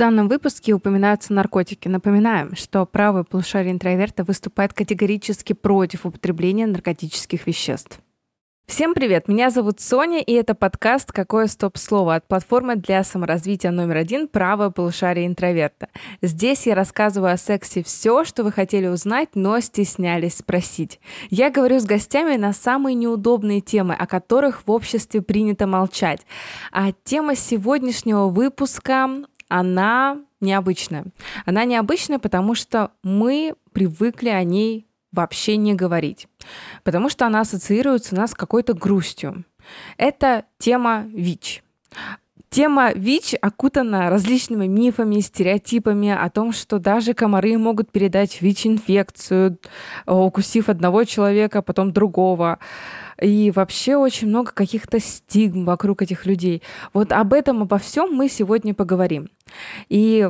данном выпуске упоминаются наркотики. Напоминаем, что правое полушарие интроверта выступает категорически против употребления наркотических веществ. Всем привет, меня зовут Соня, и это подкаст «Какое стоп-слово» от платформы для саморазвития номер один «Правое полушарие интроверта». Здесь я рассказываю о сексе все, что вы хотели узнать, но стеснялись спросить. Я говорю с гостями на самые неудобные темы, о которых в обществе принято молчать. А тема сегодняшнего выпуска она необычная. Она необычная, потому что мы привыкли о ней вообще не говорить, потому что она ассоциируется у нас с какой-то грустью. Это тема ВИЧ. Тема ВИЧ окутана различными мифами, стереотипами о том, что даже комары могут передать ВИЧ-инфекцию, укусив одного человека, а потом другого. И вообще очень много каких-то стигм вокруг этих людей. Вот об этом, обо всем мы сегодня поговорим. И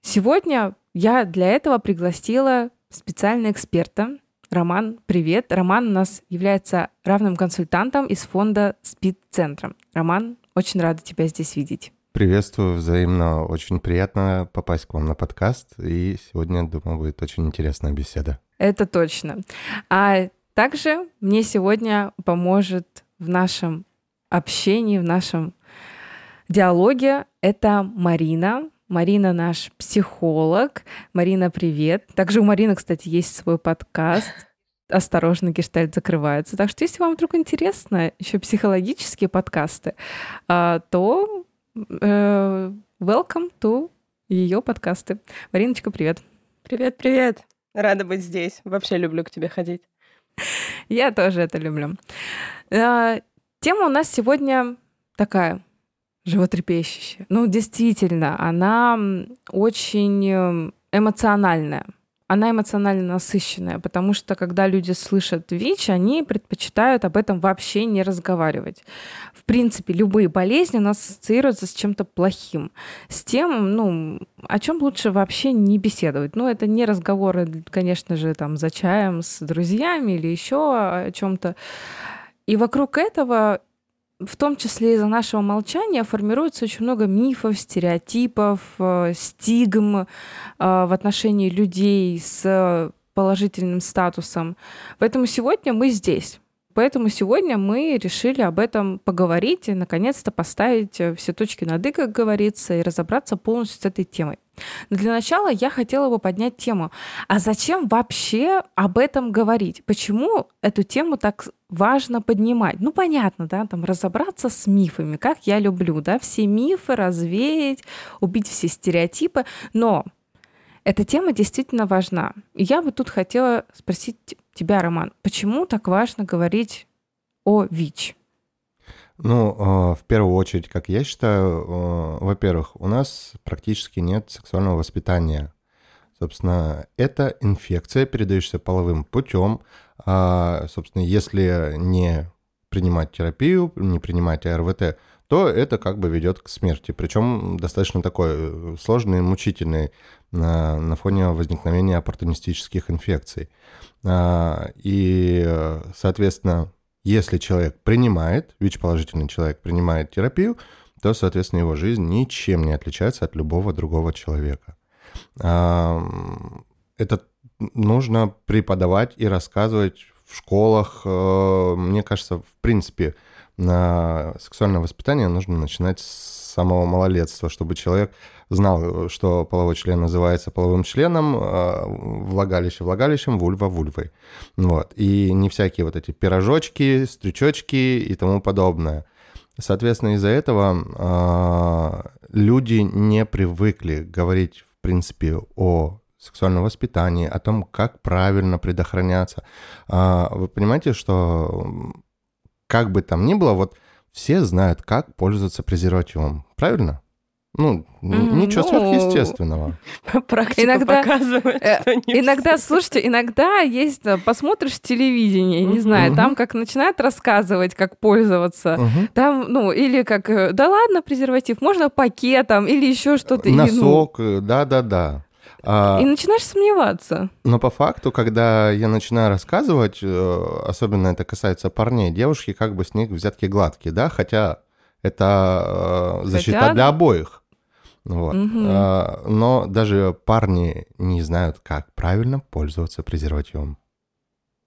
сегодня я для этого пригласила специального эксперта. Роман, привет. Роман у нас является равным консультантом из фонда СПИД-центра. Роман, очень рада тебя здесь видеть. Приветствую взаимно. Очень приятно попасть к вам на подкаст. И сегодня, думаю, будет очень интересная беседа. Это точно. А также мне сегодня поможет в нашем общении, в нашем диалоге это Марина. Марина наш психолог. Марина, привет. Также у Марины, кстати, есть свой подкаст. Осторожно, гештальт закрывается. Так что, если вам вдруг интересно еще психологические подкасты, а, то э, welcome to ее подкасты. Мариночка, привет. Привет, привет. Рада быть здесь. Вообще люблю к тебе ходить. Я тоже это люблю. А, тема у нас сегодня такая животрепещущая. Ну, действительно, она очень эм, эмоциональная. Она эмоционально насыщенная, потому что когда люди слышат ВИЧ, они предпочитают об этом вообще не разговаривать. В принципе, любые болезни у нас ассоциируются с чем-то плохим, с тем, ну, о чем лучше вообще не беседовать. Ну, это не разговоры, конечно же, там за чаем с друзьями или еще о чем-то. И вокруг этого в том числе из-за нашего молчания формируется очень много мифов, стереотипов, э, стигм э, в отношении людей с положительным статусом. Поэтому сегодня мы здесь. Поэтому сегодня мы решили об этом поговорить и, наконец-то, поставить э, все точки над «и», как говорится, и разобраться полностью с этой темой. Но для начала я хотела бы поднять тему. А зачем вообще об этом говорить? Почему эту тему так важно поднимать? Ну, понятно, да, там разобраться с мифами, как я люблю, да, все мифы развеять, убить все стереотипы. Но эта тема действительно важна. И я бы тут хотела спросить тебя, Роман, почему так важно говорить о ВИЧ? Ну, а, в первую очередь, как я считаю, а, во-первых, у нас практически нет сексуального воспитания. Собственно, это инфекция, передающаяся половым путем. А, собственно, если не принимать терапию, не принимать АРВТ, то это как бы ведет к смерти. Причем достаточно такой э, сложный, мучительный на, на фоне возникновения оппортунистических инфекций. И, соответственно, если человек принимает, ВИЧ-положительный человек принимает терапию, то, соответственно, его жизнь ничем не отличается от любого другого человека. Это нужно преподавать и рассказывать в школах. Э, мне кажется, в принципе, сексуальное воспитание нужно начинать с самого малолетства, чтобы человек знал, что половой член называется половым членом, а, влагалище влагалищем, вульва вульвой. Вот. И не всякие вот эти пирожочки, стрючочки и тому подобное. Соответственно, из-за этого э, люди не привыкли говорить, в принципе, о сексуальном воспитании, о том, как правильно предохраняться. Э, вы понимаете, что как бы там ни было, вот все знают, как пользоваться презервативом. Правильно? Ну, mm, ничего ну, сверхъестественного. Практика иногда, показывает, э, что не Иногда, все. слушайте, иногда есть, э, посмотришь телевидение, не знаю, там как начинают рассказывать, как пользоваться, там, ну, или как, э, да ладно, презерватив, можно пакетом, или еще что-то. Носок, да-да-да. А, и начинаешь сомневаться. Но по факту, когда я начинаю рассказывать, особенно это касается парней, девушки как бы с них взятки гладкие, да, хотя это э, защита Хотя... для обоих. Вот. А, но даже парни не знают, как правильно пользоваться презервативом.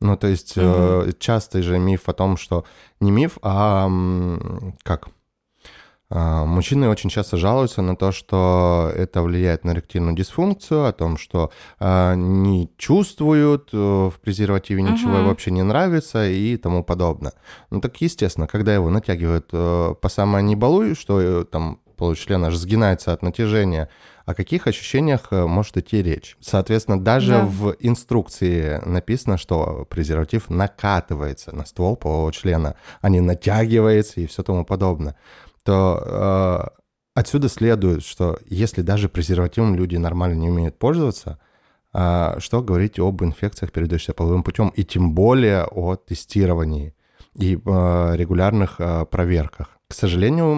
Ну, то есть mm-hmm. частый же миф о том, что не миф, а как? А, мужчины очень часто жалуются на то, что это влияет на эректильную дисфункцию, о том, что э, не чувствуют э, в презервативе ничего uh-huh. вообще не нравится и тому подобное. Ну так естественно, когда его натягивают э, по самое не балуй, что э, там получлен аж сгинается от натяжения, о каких ощущениях может идти речь? Соответственно, даже да. в инструкции написано, что презерватив накатывается на ствол полового члена, а не натягивается и все тому подобное то э, отсюда следует, что если даже презервативом люди нормально не умеют пользоваться, э, что говорить об инфекциях, передающихся половым путем, и тем более о тестировании и э, регулярных проверках. К сожалению,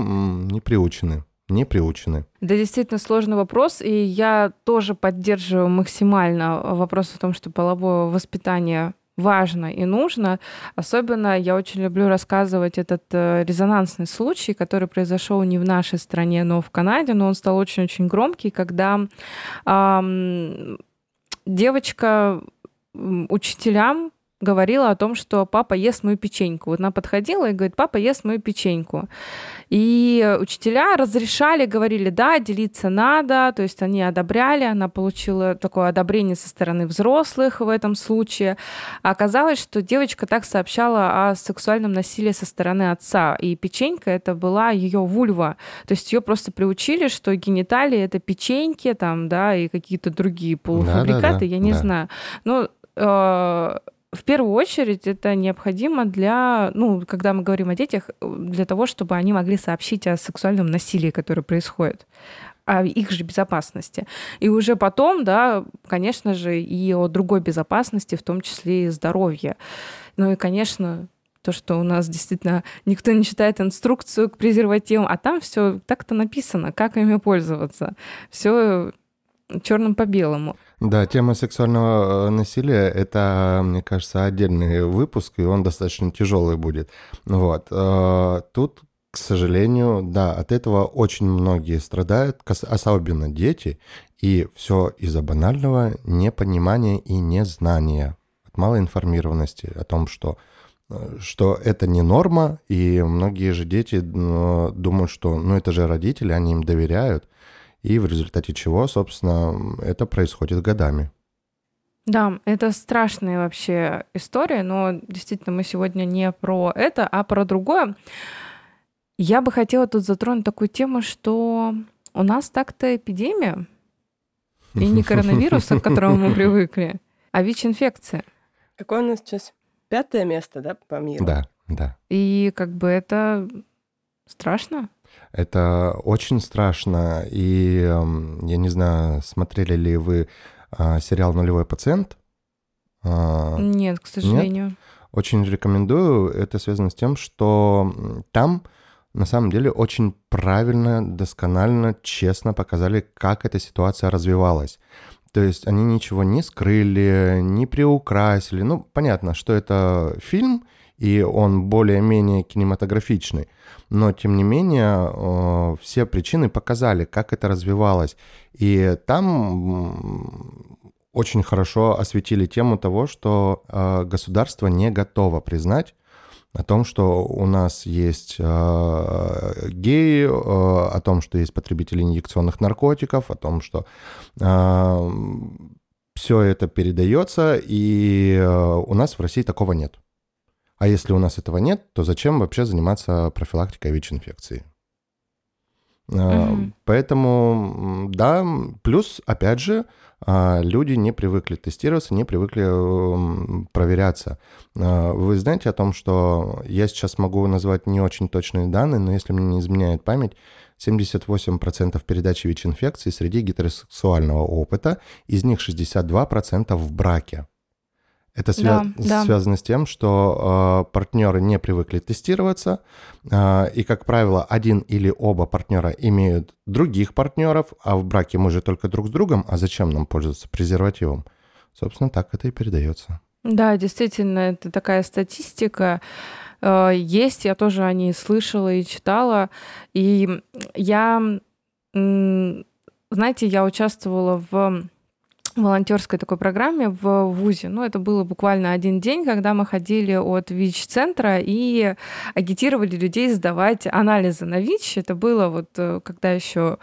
не приучены не приучены. Да, действительно сложный вопрос, и я тоже поддерживаю максимально вопрос о том, что половое воспитание важно и нужно. Особенно я очень люблю рассказывать этот э, резонансный случай, который произошел не в нашей стране, но в Канаде, но он стал очень-очень громкий, когда эм, девочка учителям говорила о том, что папа ест мою печеньку. Вот она подходила и говорит, папа ест мою печеньку. И учителя разрешали, говорили, да, делиться надо, то есть они одобряли, она получила такое одобрение со стороны взрослых в этом случае. А оказалось, что девочка так сообщала о сексуальном насилии со стороны отца, и печенька это была ее вульва, то есть ее просто приучили, что гениталии это печеньки там, да, и какие-то другие полуфабрикаты, да, да, да, я не да. знаю. Ну, э, в первую очередь это необходимо для, ну, когда мы говорим о детях, для того, чтобы они могли сообщить о сексуальном насилии, которое происходит о их же безопасности. И уже потом, да, конечно же, и о другой безопасности, в том числе и здоровье. Ну и, конечно, то, что у нас действительно никто не читает инструкцию к презервативам, а там все так-то написано, как ими пользоваться. Все черным по белому. Да, тема сексуального э, насилия — это, мне кажется, отдельный выпуск, и он достаточно тяжелый будет. Вот. Э, тут, к сожалению, да, от этого очень многие страдают, особенно дети, и все из-за банального непонимания и незнания, от малой информированности о том, что э, что это не норма, и многие же дети думают, что ну это же родители, они им доверяют, и в результате чего, собственно, это происходит годами. Да, это страшная вообще история, но действительно мы сегодня не про это, а про другое. Я бы хотела тут затронуть такую тему, что у нас так-то эпидемия, и не коронавирус, к которому мы привыкли, а ВИЧ-инфекция. Какое у нас сейчас? Пятое место, да, по миру? Да, да. И как бы это страшно. Это очень страшно. И я не знаю, смотрели ли вы а, сериал «Нулевой пациент»? А, Нет, к сожалению. Нет? Очень рекомендую. Это связано с тем, что там на самом деле очень правильно, досконально, честно показали, как эта ситуация развивалась. То есть они ничего не скрыли, не приукрасили. Ну, понятно, что это фильм, и он более-менее кинематографичный. Но, тем не менее, э, все причины показали, как это развивалось. И там очень хорошо осветили тему того, что э, государство не готово признать о том, что у нас есть э, геи, э, о том, что есть потребители инъекционных наркотиков, о том, что э, все это передается, и э, у нас в России такого нет. А если у нас этого нет, то зачем вообще заниматься профилактикой ВИЧ-инфекции? Mm-hmm. Поэтому, да, плюс, опять же, а, люди не привыкли тестироваться, не привыкли проверяться. А, вы знаете о том, что я сейчас могу назвать не очень точные данные, но если мне не изменяет память, 78% передачи ВИЧ-инфекции среди гетеросексуального опыта, из них 62% в браке. Это свя- да, связано с тем, что э, партнеры не привыкли тестироваться, э, и, как правило, один или оба партнера имеют других партнеров, а в браке мы же только друг с другом, а зачем нам пользоваться презервативом? Собственно, так это и передается. Да, действительно, это такая статистика. Э, есть, я тоже о ней слышала и читала. И я знаете, я участвовала в волонтерской такой программе в ВУЗе. Ну, это было буквально один день, когда мы ходили от ВИЧ-центра и агитировали людей сдавать анализы на ВИЧ. Это было вот э, когда еще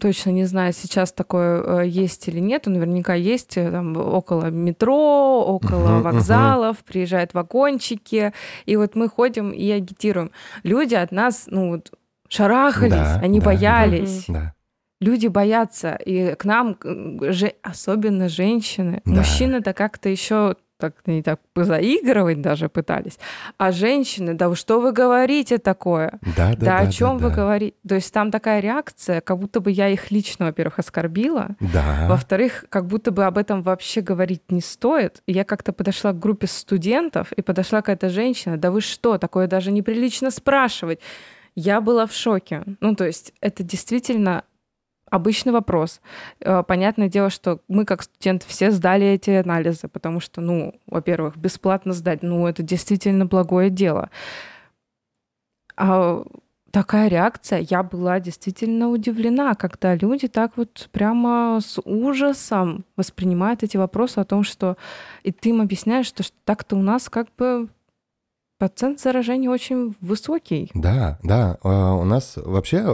точно не знаю, сейчас такое э, есть или нет, но наверняка есть э, там около метро, около uh-huh, вокзалов, uh-huh. приезжают вагончики, и вот мы ходим и агитируем. Люди от нас, ну вот, шарахались, да, они да, боялись. Да, Люди боятся, и к нам, же, особенно женщины, да. мужчины-то как-то еще так не так заигрывать даже пытались. А женщины, да что вы говорите такое? Да, да, да. да о чем да, вы да. говорите? То есть там такая реакция, как будто бы я их лично, во-первых, оскорбила. Да. Во-вторых, как будто бы об этом вообще говорить не стоит. Я как-то подошла к группе студентов, и подошла какая-то женщина, да вы что, такое даже неприлично спрашивать. Я была в шоке. Ну, то есть это действительно обычный вопрос. Э, понятное дело, что мы как студенты все сдали эти анализы, потому что, ну, во-первых, бесплатно сдать, ну, это действительно благое дело. А такая реакция, я была действительно удивлена, когда люди так вот прямо с ужасом воспринимают эти вопросы о том, что и ты им объясняешь, что, что так-то у нас как бы процент заражения очень высокий. Да, да. А, у нас вообще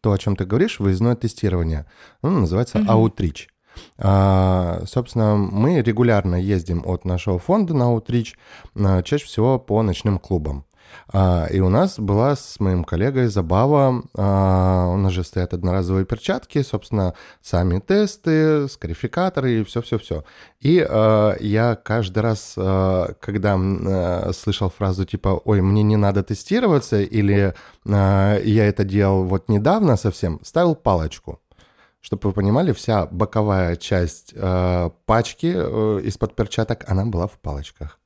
то, о чем ты говоришь, выездное тестирование, оно называется угу. Outreach. А, собственно, мы регулярно ездим от нашего фонда на Outreach, а, чаще всего по ночным клубам. А, и у нас была с моим коллегой забава, а, у нас же стоят одноразовые перчатки, собственно, сами тесты, скарификаторы и все-все-все. И а, я каждый раз, когда слышал фразу типа «Ой, мне не надо тестироваться» или «Я это делал вот недавно совсем», ставил палочку чтобы вы понимали, вся боковая часть э, пачки э, из-под перчаток, она была в палочках.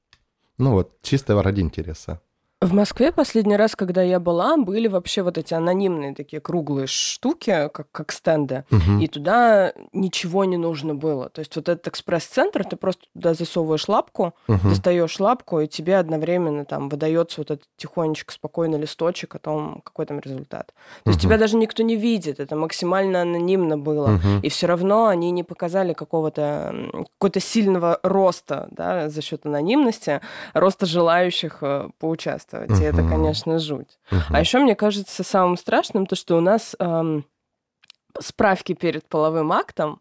Ну вот, чисто ради интереса. В Москве последний раз, когда я была, были вообще вот эти анонимные такие круглые штуки, как, как стенды, угу. и туда ничего не нужно было. То есть вот этот экспресс-центр, ты просто туда засовываешь лапку, угу. достаешь лапку, и тебе одновременно там выдается вот этот тихонечко спокойный листочек о том, какой там результат. То угу. есть тебя даже никто не видит, это максимально анонимно было. Угу. И все равно они не показали какого-то какого-то сильного роста да, за счет анонимности, роста желающих э, поучаствовать участвовать. Uh-huh. И это, конечно, жуть. Uh-huh. А еще мне кажется самым страшным то, что у нас эм, справки перед половым актом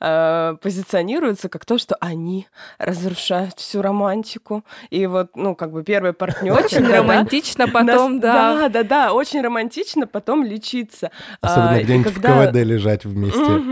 э, позиционируются как то, что они разрушают всю романтику. И вот, ну, как бы первый партнер. Очень романтично потом, да. Да, да, да, очень романтично потом лечиться. Особенно а, где-нибудь в КВД лежать вместе.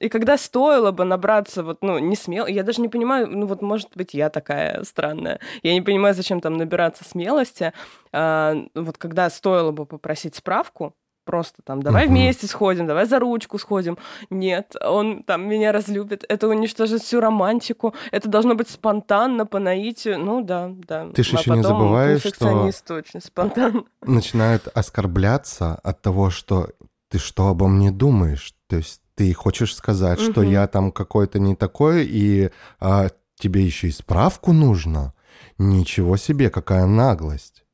И когда стоило бы набраться, вот, ну, не смело, я даже не понимаю, ну, вот, может быть, я такая странная. Я не понимаю, зачем там набираться смелости. А, вот когда стоило бы попросить справку, просто там, давай uh-huh. вместе сходим, давай за ручку сходим. Нет, он там меня разлюбит. Это уничтожит всю романтику. Это должно быть спонтанно, по наитию. Ну да, да. Ты же а еще не забываешь, что очень спонтанно. начинают оскорбляться от того, что ты что обо мне думаешь? То есть ты хочешь сказать, uh-huh. что я там какой-то не такой, и а, тебе еще и справку нужно? Ничего себе, какая наглость.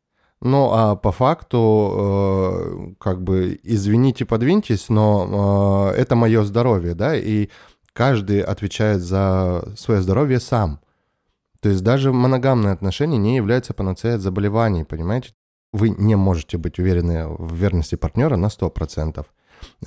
Ну, а по факту, э, как бы, извините, подвиньтесь, но э, это мое здоровье, да, и каждый отвечает за свое здоровье сам. То есть даже моногамные отношения не являются панацеей от заболеваний, понимаете? Вы не можете быть уверены в верности партнера на 100%.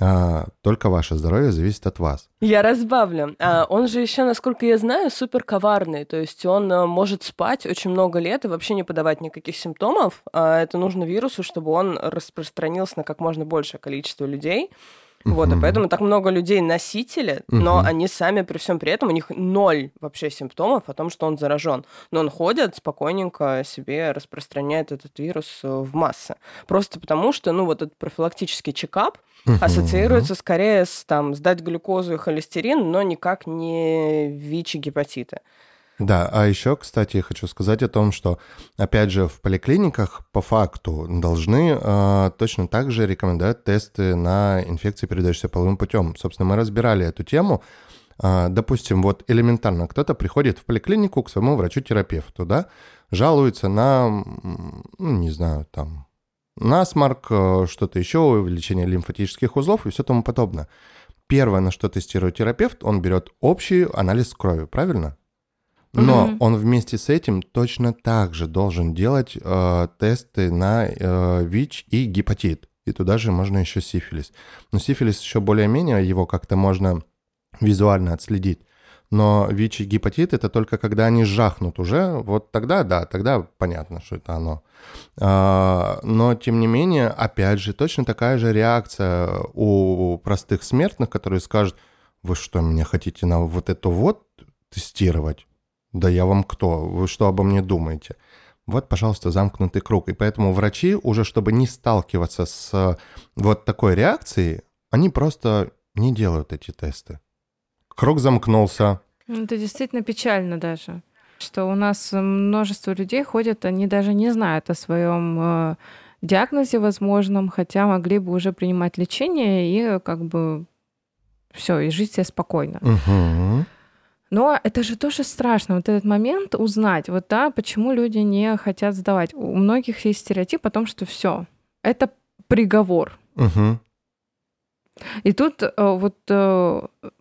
А, только ваше здоровье зависит от вас. Я разбавлю. А, он же еще, насколько я знаю, супер коварный. То есть он а, может спать очень много лет и вообще не подавать никаких симптомов. А это нужно вирусу, чтобы он распространился на как можно большее количество людей. Вот, и поэтому так много людей носители, но они сами при всем при этом, у них ноль вообще симптомов о том, что он заражен. Но он ходит спокойненько себе распространяет этот вирус э, в массы. Просто потому что, ну, вот этот профилактический чекап, ассоциируется скорее с там сдать глюкозу и холестерин, но никак не ВИЧ и гепатиты. Да, а еще, кстати, хочу сказать о том, что, опять же, в поликлиниках по факту должны э, точно так же рекомендовать тесты на инфекции, передающиеся половым путем. Собственно, мы разбирали эту тему. Э, допустим, вот элементарно кто-то приходит в поликлинику к своему врачу-терапевту, да, жалуется на, ну, не знаю, там, насморк, э, что-то еще, увеличение лимфатических узлов и все тому подобное. Первое, на что тестирует терапевт, он берет общий анализ крови, правильно? Но mm-hmm. он вместе с этим точно так же должен делать э, тесты на э, ВИЧ и гепатит. И туда же можно еще сифилис. Но сифилис еще более-менее, его как-то можно визуально отследить. Но ВИЧ и гепатит это только когда они жахнут уже, вот тогда, да, тогда понятно, что это оно. А, но, тем не менее, опять же, точно такая же реакция у простых смертных, которые скажут, вы что, меня хотите на вот это вот тестировать? Да я вам кто? Вы что обо мне думаете? Вот, пожалуйста, замкнутый круг. И поэтому врачи уже, чтобы не сталкиваться с вот такой реакцией, они просто не делают эти тесты. Круг замкнулся. Ну, это действительно печально даже, что у нас множество людей ходят, они даже не знают о своем э, диагнозе возможном, хотя могли бы уже принимать лечение и как бы все, и жить себе спокойно. Угу. Но это же тоже страшно, вот этот момент узнать, вот да, почему люди не хотят сдавать. У многих есть стереотип о том, что все, это приговор. Угу. И тут э, вот э,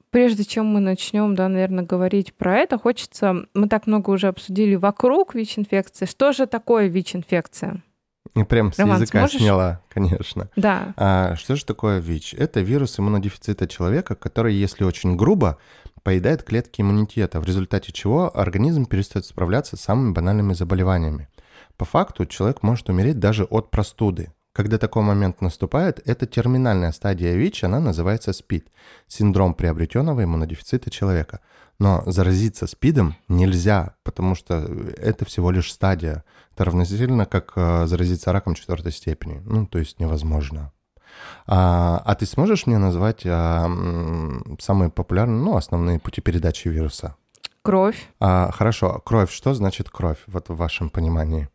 прежде чем мы начнем, да, наверное, говорить про это, хочется, мы так много уже обсудили вокруг ВИЧ-инфекции. Что же такое ВИЧ-инфекция? И прям с Роман, языка сможешь? сняла, конечно. Да. А, что же такое ВИЧ? Это вирус иммунодефицита человека, который, если очень грубо, поедает клетки иммунитета, в результате чего организм перестает справляться с самыми банальными заболеваниями. По факту человек может умереть даже от простуды. Когда такой момент наступает, это терминальная стадия ВИЧ, она называется СПИД – синдром приобретенного иммунодефицита человека. Но заразиться СПИДом нельзя, потому что это всего лишь стадия. Это равносильно, как э, заразиться раком четвертой степени. Ну, то есть невозможно. А, а ты сможешь мне назвать а, самые популярные, ну, основные пути передачи вируса? Кровь. А, хорошо. Кровь. Что значит кровь вот в вашем понимании?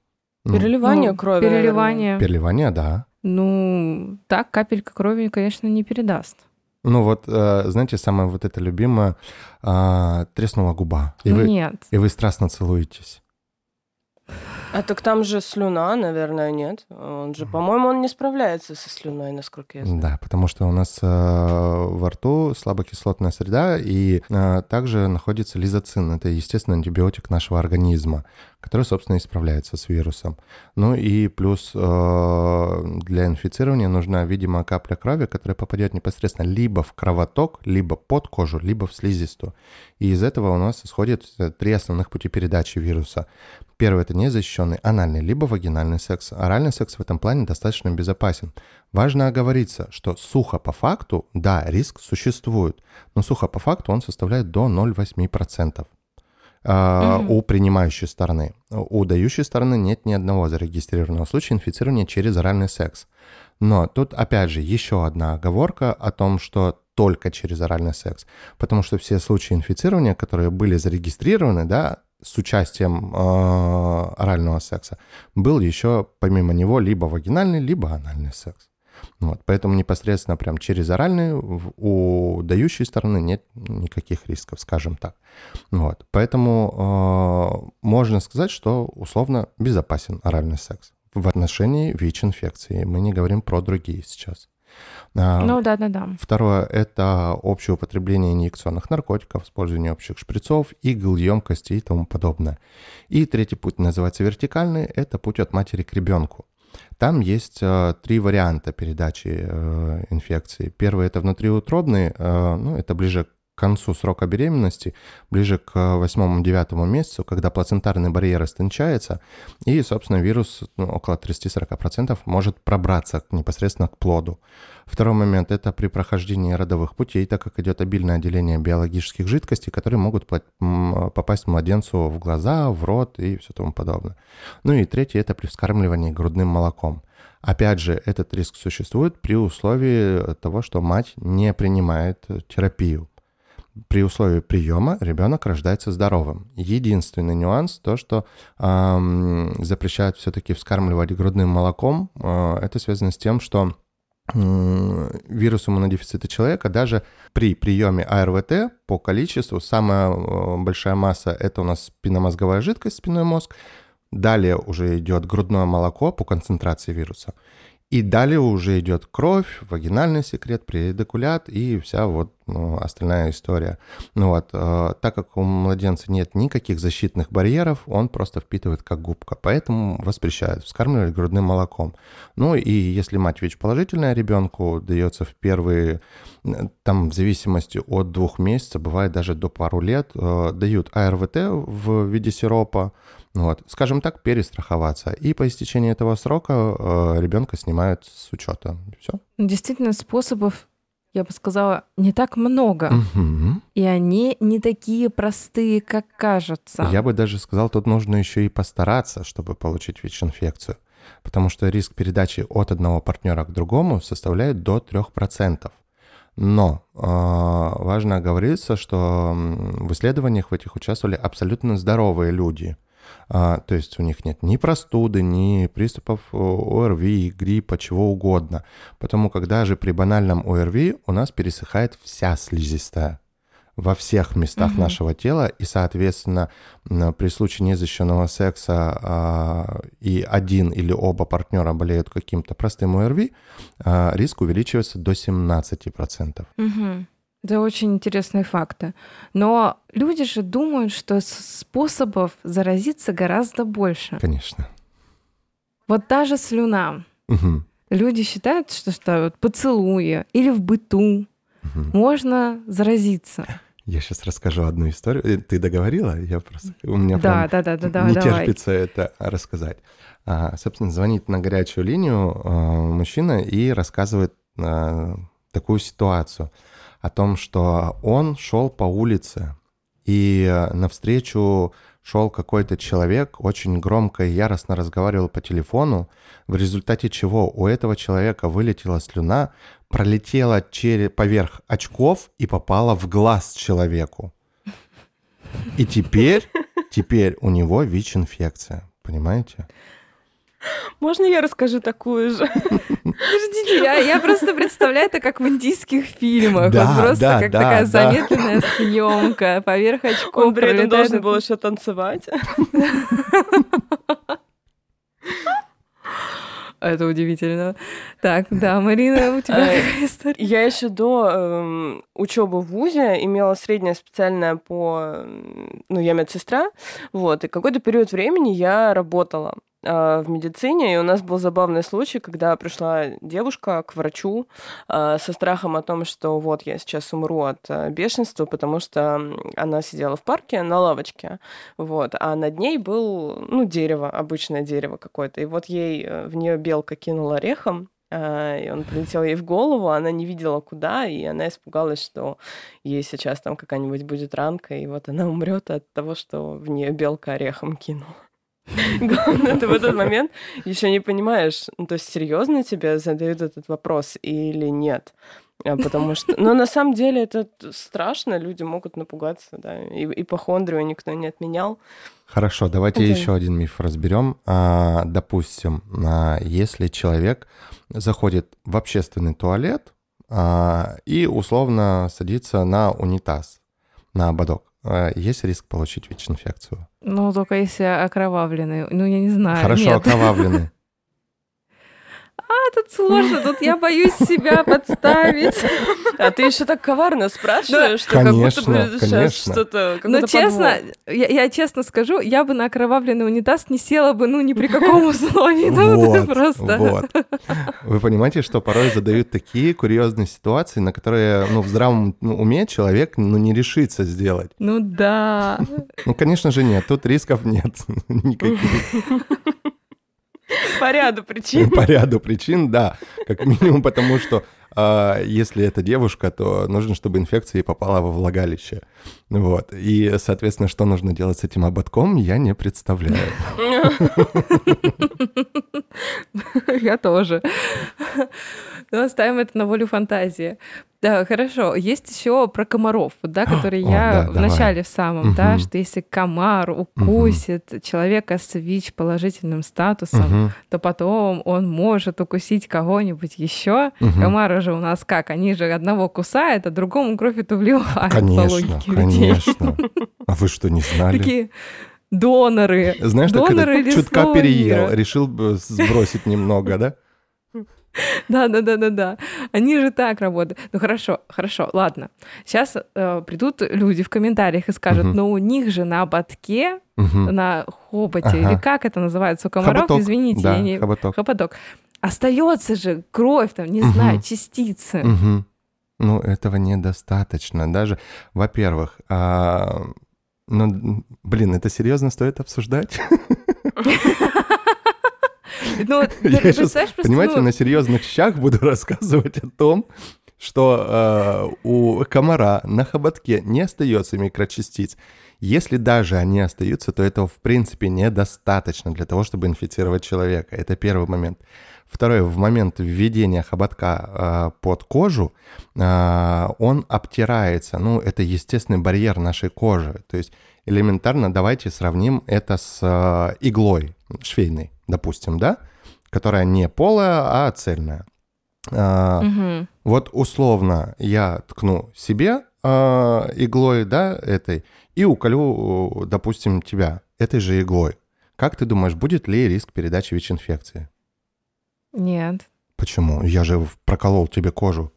Переливание ну, крови. Переливание. Переливание, да. Ну, так капелька крови, конечно, не передаст. Ну вот, э, знаете, самое вот это любимое, а, треснула губа. И вы, Нет. И вы страстно целуетесь. А так там же слюна, наверное, нет. Он же, по-моему, он не справляется со слюной, насколько я знаю. Да, потому что у нас э, во рту слабокислотная среда, и э, также находится лизоцин. Это, естественно, антибиотик нашего организма, который, собственно, и справляется с вирусом. Ну и плюс э, для инфицирования нужна, видимо, капля крови, которая попадет непосредственно либо в кровоток, либо под кожу, либо в слизистую. И из этого у нас исходит э, три основных пути передачи вируса. Первый – это незащищенный анальный либо вагинальный секс. Оральный секс в этом плане достаточно безопасен. Важно оговориться, что сухо по факту, да, риск существует, но сухо по факту он составляет до 0,8%. Uh, угу. у принимающей стороны. У дающей стороны нет ни одного зарегистрированного случая инфицирования через оральный секс. Но тут, опять же, еще одна оговорка о том, что только через оральный секс. Потому что все случаи инфицирования, которые были зарегистрированы, да, с участием э, орального секса, был еще помимо него либо вагинальный, либо анальный секс. Вот, поэтому непосредственно прям через оральный у дающей стороны нет никаких рисков, скажем так. Вот, поэтому э, можно сказать, что условно безопасен оральный секс в отношении ВИЧ-инфекции. Мы не говорим про другие сейчас. А, ну да, да, да. Второе – это общее употребление инъекционных наркотиков, использование общих шприцов, игл, емкостей и тому подобное. И третий путь называется вертикальный – это путь от матери к ребенку. Там есть э, три варианта передачи э, инфекции. Первый это внутриутробный, э, ну это ближе концу срока беременности, ближе к восьмому-девятому месяцу, когда плацентарный барьер истончается, и, собственно, вирус ну, около 30-40% может пробраться непосредственно к плоду. Второй момент – это при прохождении родовых путей, так как идет обильное отделение биологических жидкостей, которые могут попасть младенцу в глаза, в рот и все тому подобное. Ну и третий – это при вскармливании грудным молоком. Опять же, этот риск существует при условии того, что мать не принимает терапию при условии приема ребенок рождается здоровым. Единственный нюанс то, что э, запрещают все-таки вскармливать грудным молоком. Э, это связано с тем, что вирус иммунодефицита человека даже при приеме АРВТ по количеству самая большая масса это у нас спинномозговая жидкость, спинной мозг. Далее уже идет грудное молоко по концентрации вируса. И далее уже идет кровь, вагинальный секрет, предикулят и вся вот ну, остальная история. Ну вот, э, так как у младенца нет никаких защитных барьеров, он просто впитывает как губка, поэтому воспрещают вскармливать грудным молоком. Ну и если мать ВИЧ-положительная ребенку, дается в первые, там в зависимости от двух месяцев, бывает даже до пару лет, э, дают АРВТ в виде сиропа, вот, скажем так, перестраховаться. И по истечении этого срока э, ребенка снимают с учета. Все. Ну, действительно, способов, я бы сказала, не так много. Угу. И они не такие простые, как кажется. Я бы даже сказал, тут нужно еще и постараться, чтобы получить ВИЧ-инфекцию. Потому что риск передачи от одного партнера к другому составляет до 3%. Но э, важно оговориться, что в исследованиях в этих участвовали абсолютно здоровые люди – то есть у них нет ни простуды, ни приступов э, ОРВИ, гриппа, чего угодно. Потому когда же при банальном ОРВИ у нас пересыхает вся слизистая во всех местах угу. нашего тела, и, соответственно, при случае незащищенного секса а, и один или оба партнера болеют каким-то простым ОРВИ, а, риск увеличивается до 17%. Угу. Это очень интересные факты. Но люди же думают, что способов заразиться гораздо больше. Конечно. Вот даже слюна. Угу. Люди считают, что, что вот поцелуя или в быту угу. можно заразиться. Я сейчас расскажу одну историю. Э, ты договорила? Я просто у меня да, да, да, да, да, не давай. терпится это рассказать. А, собственно, звонит на горячую линию а, мужчина и рассказывает а, такую ситуацию о том, что он шел по улице, и э, навстречу шел какой-то человек, очень громко и яростно разговаривал по телефону, в результате чего у этого человека вылетела слюна, пролетела через, поверх очков и попала в глаз человеку. И теперь, теперь у него ВИЧ-инфекция, понимаете? Можно я расскажу такую же? Подождите, я, я просто представляю это как в индийских фильмах. Да, вот просто да, как да, такая да. замедленная съемка поверх очков. Он при этом должен это- был еще танцевать. Это удивительно. Так, да, Марина, у тебя Э, какая история? Я еще до учебы в ВУЗе имела среднее специальное по... Ну, я медсестра, вот, и какой-то период времени я работала в медицине, и у нас был забавный случай, когда пришла девушка к врачу а, со страхом о том, что вот я сейчас умру от а, бешенства, потому что она сидела в парке на лавочке, вот, а над ней был, ну, дерево, обычное дерево какое-то, и вот ей э, в нее белка кинула орехом, а, и он прилетел ей в голову, она не видела куда, и она испугалась, что ей сейчас там какая-нибудь будет ранка, и вот она умрет от того, что в нее белка орехом кинула. Главное, ты в этот момент еще не понимаешь, ну, то есть серьезно тебе задают этот вопрос или нет. А, Потому что, но на самом деле это страшно, люди могут напугаться, да. И ипохондрию никто не отменял. Хорошо, давайте Это- еще один миф разберем. А, допустим, а, если человек заходит в общественный туалет а, и условно садится на унитаз, на ободок, а, есть риск получить ВИЧ-инфекцию? Ну, только если окровавленный. Ну, я не знаю. Хорошо, Нет. окровавленный. А, тут сложно, тут я боюсь себя подставить. А ты еще так коварно спрашиваешь, что как Конечно, будто бы сейчас что-то... Но честно, я, я честно скажу, я бы на окровавленный унитаз не села бы, ну, ни при каком условии. Ну, Вот, просто... вот. Вы понимаете, что порой задают такие курьезные ситуации, на которые ну, в здравом ну, уме человек ну, не решится сделать. Ну да. Ну, конечно же, нет, тут рисков нет никаких. По ряду причин. По ряду причин, да. Как минимум потому, что а, если это девушка, то нужно, чтобы инфекция попала во влагалище. Вот. И, соответственно, что нужно делать с этим ободком, я не представляю. Я тоже. Но оставим это на волю фантазии. Да, хорошо. Есть еще про комаров, вот, да, которые О, я да, в начале в самом, да, Мгм. что если комар укусит человека с ВИЧ положительным статусом, Мгм, то потом он может укусить кого-нибудь еще. мгм. Комары же у нас как? Они же одного кусают, а другому кровь эту вливают по Конечно, логике людей. конечно. А вы что, не знали? Такие доноры. Знаешь, так Доноры это, чутка переел, решил бы сбросить немного, да? Да, да, да, да, да. Они же так работают. Ну хорошо, хорошо, ладно. Сейчас э, придут люди в комментариях и скажут, Мгм. но у них же на ободке, Мгм. на хоботе, Ага. или как это называется у комаров, Хоботок. извините, Да, я не... хоботок. Хоботок. Остается же кровь, там, не Мгм. знаю, частицы. Мгм. Ну, этого недостаточно. Даже, во-первых, а, ну, блин, это серьезно стоит обсуждать? Ну, Я представляешь, просто, Понимаете, ну, на серьезных щах буду рассказывать о том, что э, у комара на хоботке не остается микрочастиц. Если даже они остаются, то этого в принципе недостаточно для того, чтобы инфицировать человека. Это первый момент. Второе, в момент введения хоботка э, под кожу э, он обтирается. Ну, это естественный барьер нашей кожи. То есть элементарно давайте сравним это с э, иглой швейной, допустим, да, которая не полая, а цельная. А, мгм. Вот условно я ткну себе а, иглой, да, этой, и уколю, допустим, тебя этой же иглой. Как ты думаешь, будет ли риск передачи ВИЧ-инфекции? Нет. Почему? Я же проколол тебе кожу.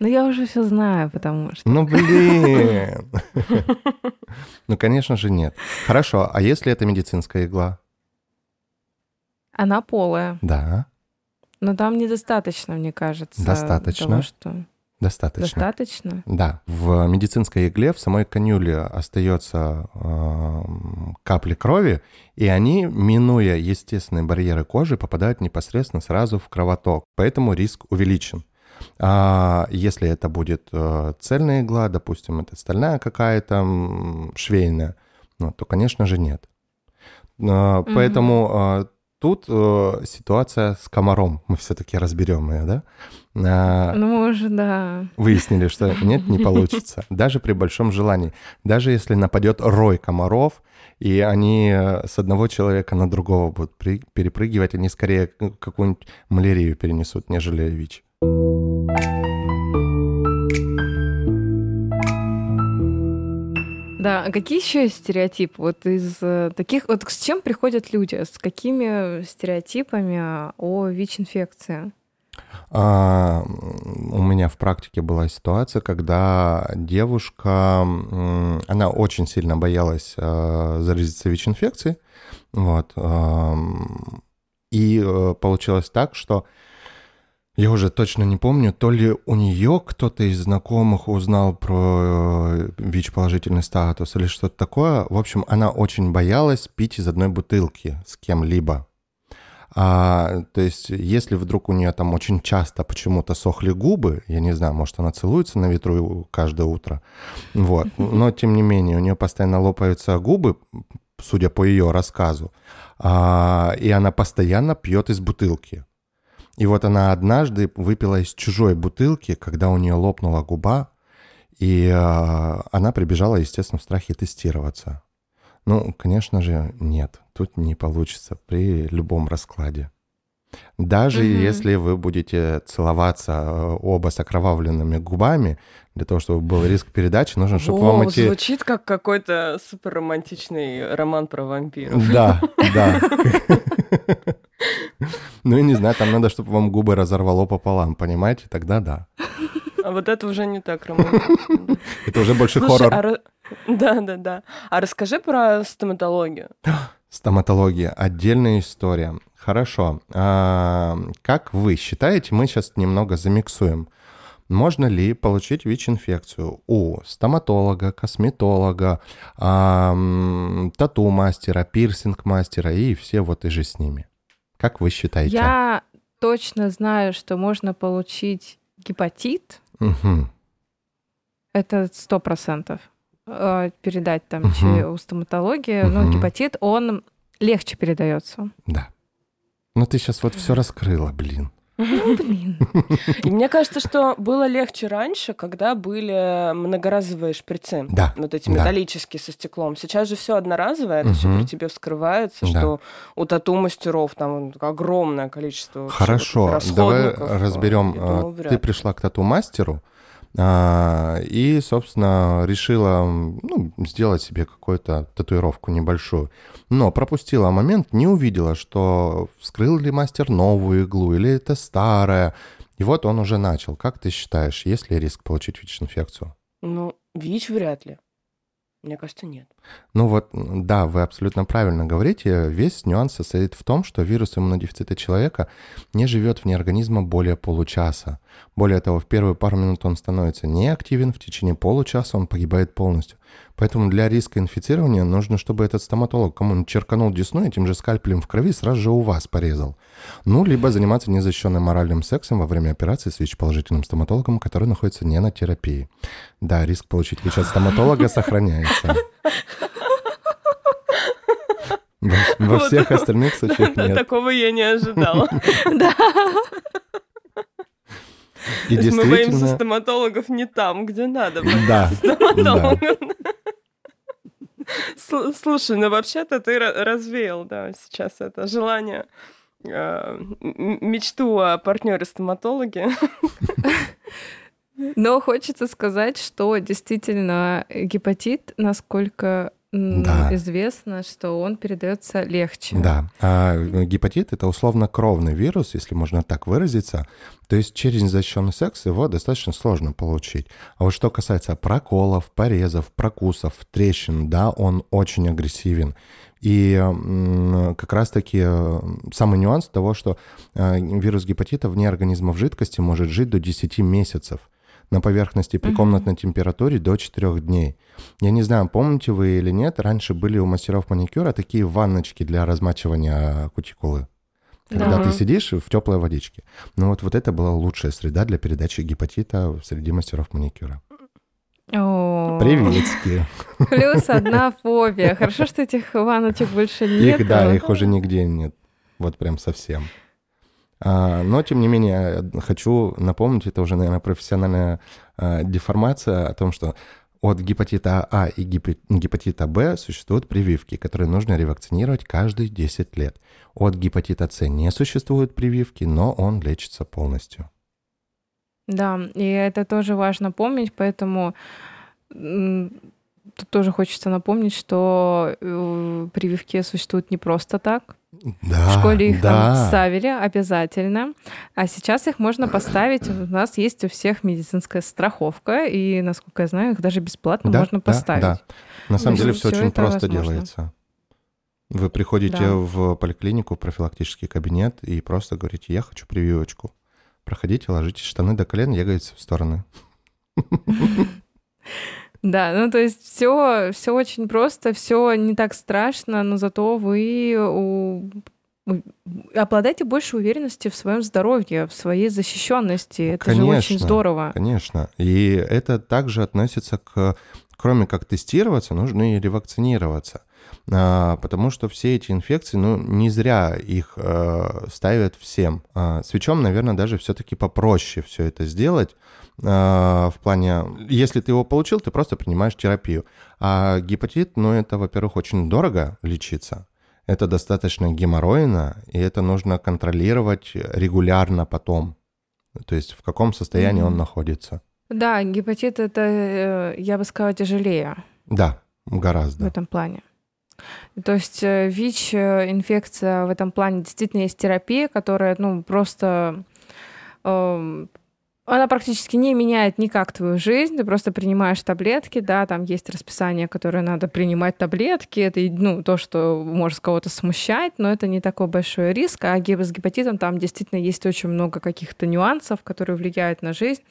Ну, я уже все знаю, потому что... Ну, блин. Ну, конечно же, нет. Хорошо, а если это медицинская игла? Она полая. Да, Но там недостаточно, мне кажется. Достаточно. Того, что... достаточно. Достаточно? Да, в медицинской игле в самой канюле остается эм, капли крови, и они, минуя естественные барьеры кожи, попадают непосредственно сразу в кровоток. Поэтому риск увеличен. А если это будет э, цельная игла, допустим, это стальная какая-то швейная, ну, то, конечно же, нет. А, Поэтому а, тут э, ситуация с комаром. Мы все-таки разберем ее, да? А, Ну, уже, да. выяснили, что нет, не получится. Даже при большом желании. Даже если нападет рой комаров, и они э, с одного человека на другого будут при- перепрыгивать, они скорее к- какую-нибудь малярию перенесут, нежели ВИЧ. Да, а какие еще есть стереотипы? Вот из э, таких, вот с чем приходят люди? С какими стереотипами о ВИЧ-инфекции? А, у меня в практике была ситуация, когда девушка, она очень сильно боялась э, заразиться ВИЧ-инфекцией, вот, и э, получилось так, что я уже точно не помню, то ли у нее кто-то из знакомых узнал про э, ВИЧ-положительный статус или что-то такое. В общем, она очень боялась пить из одной бутылки с кем-либо. А, то есть, если вдруг у нее там очень часто почему-то сохли губы, я не знаю, может, она целуется на ветру каждое утро, вот, но тем не менее, у нее постоянно лопаются губы, судя по ее рассказу, а, и она постоянно пьет из бутылки. И вот она однажды выпила из чужой бутылки, когда у нее лопнула губа, и а, она прибежала, естественно, в страхе тестироваться. Ну, конечно же, нет, тут не получится при любом раскладе. Даже Мгм. если вы будете целоваться э, оба с окровавленными губами, для того, чтобы был риск передачи, нужно, чтобы вам Воу, эти... Звучит как какой-то супер романтичный роман про вампиров. Да, да. Ну, я не знаю, там надо, чтобы вам губы разорвало пополам, понимаете? Тогда да. А вот это уже не так романтично. Это уже больше хоррор. а да, да, да. А расскажи про стоматологию. Стоматология — отдельная история. Хорошо. А, как вы считаете, мы сейчас немного замиксуем. Можно ли получить ВИЧ-инфекцию у стоматолога, косметолога, а, тату-мастера, пирсинг-мастера и все вот и же с ними? Как вы считаете? Я точно знаю, что можно получить гепатит. Мгм. Это сто процентов. Э, Передать там че- у стоматологии. Но Мгм. гепатит, он легче передается. Да. Ну ты сейчас вот все раскрыла, блин. Ну, блин. И мне кажется, что было легче раньше, когда были многоразовые шприцы. Да, Вот эти да. металлические со стеклом. Сейчас же все одноразовое, это все при тебе вскрывается, Да. что у тату-мастеров там огромное количество Хорошо, давай расходников. разберем. Думаю, а, Ты пришла к тату-мастеру, А, и, собственно, решила ну, сделать себе какую-то татуировку небольшую. Но пропустила момент, не увидела, что вскрыл ли мастер новую иглу или это старая. И вот он уже начал. Как ты считаешь, есть ли риск получить ВИЧ-инфекцию? Ну, ВИЧ вряд ли. Мне кажется, нет. Ну вот, да, вы абсолютно правильно говорите. Весь нюанс состоит в том, что вирус иммунодефицита человека не живет вне организма более получаса. Более того, в первые пару минут он становится неактивен, в течение получаса он погибает полностью. Поэтому для риска инфицирования нужно, чтобы этот стоматолог кому-нибудь черканул десну этим же скальпелем в крови сразу же у вас порезал. Ну, либо заниматься незащищенным моральным сексом во время операции с ВИЧ-положительным стоматологом, который находится не на терапии. Да, риск получить ВИЧ от стоматолога сохраняется. Во, во всех остальных случаях нет. Такого я не ожидала. Да. И Мы боимся стоматологов не там, где надо. Да. Слушай, ну вообще-то ты развеял, да, сейчас это желание а, мечту о партнере стоматологе. Но хочется сказать, что действительно гепатит, насколько да. известно, что он передается легче. Да. А гепатит это условно кровный вирус, если можно так выразиться. То есть через незащищенный секс его достаточно сложно получить. А вот что касается проколов, порезов, прокусов, трещин, да, он очень агрессивен. И как раз-таки э, самый нюанс того, что э, вирус гепатита вне организма в жидкости может жить до 10 месяцев на поверхности при комнатной температуре до 4 дней. Я не знаю, помните вы или нет, раньше были у мастеров маникюра такие ванночки для размачивания кутикулы. Когда Да. ты сидишь в теплой водичке. Ну вот, вот это была лучшая среда для передачи гепатита среди мастеров маникюра. О, Приветики. Плюс одна фобия. Хорошо, что этих ванночек больше нет. Их, да, их уже нигде нет. Вот прям совсем. А, Но, тем не менее, хочу напомнить, это уже, наверное, профессиональная а, деформация о том, что от гепатита А и гепатита Б существуют прививки, которые нужно ревакцинировать каждые 10 лет. От гепатита С не существует прививки, но он лечится полностью. Да, и это тоже важно помнить, поэтому тут тоже хочется напомнить, что э, прививки существуют не просто так. Да, В школе их да. ставили обязательно, а сейчас их можно поставить. У нас есть у всех медицинская страховка, и, насколько я знаю, их даже бесплатно Да, можно да, поставить. да. На самом деле все всё очень просто возможно. делается. Вы приходите Да. в поликлинику, профилактический кабинет и просто говорите, я хочу прививочку. Проходите, ложите штаны до колен, ягодицы в стороны. Да, ну то есть все, все очень просто, все не так страшно, но зато вы у- обладаете больше уверенности в своем здоровье, в своей защищенности. Это же очень Конечно. здорово. Конечно. И это также относится к, кроме как тестироваться, нужно и ревакцинироваться. А, потому что все эти инфекции, ну, не зря их э, ставят всем. А, с ВИЧом, наверное, даже все-таки попроще все это сделать. А, в плане, если ты его получил, ты просто принимаешь терапию. А гепатит, ну, это, во-первых, очень дорого лечиться. Это достаточно геморройно, и это нужно контролировать регулярно потом. То есть в каком состоянии он Мгм. находится. Да, гепатит это, э, я бы сказала, тяжелее Да, в гораздо. этом плане. То есть э, ВИЧ, э, инфекция в этом плане действительно есть терапия, которая, ну, просто эм, она практически не меняет никак твою жизнь, ты просто принимаешь таблетки, да, там есть расписание, которое надо принимать таблетки, это, ну, то, что может кого-то смущать, но это не такой большой риск, а с гепатитом там действительно есть очень много каких-то нюансов, которые влияют на жизнь,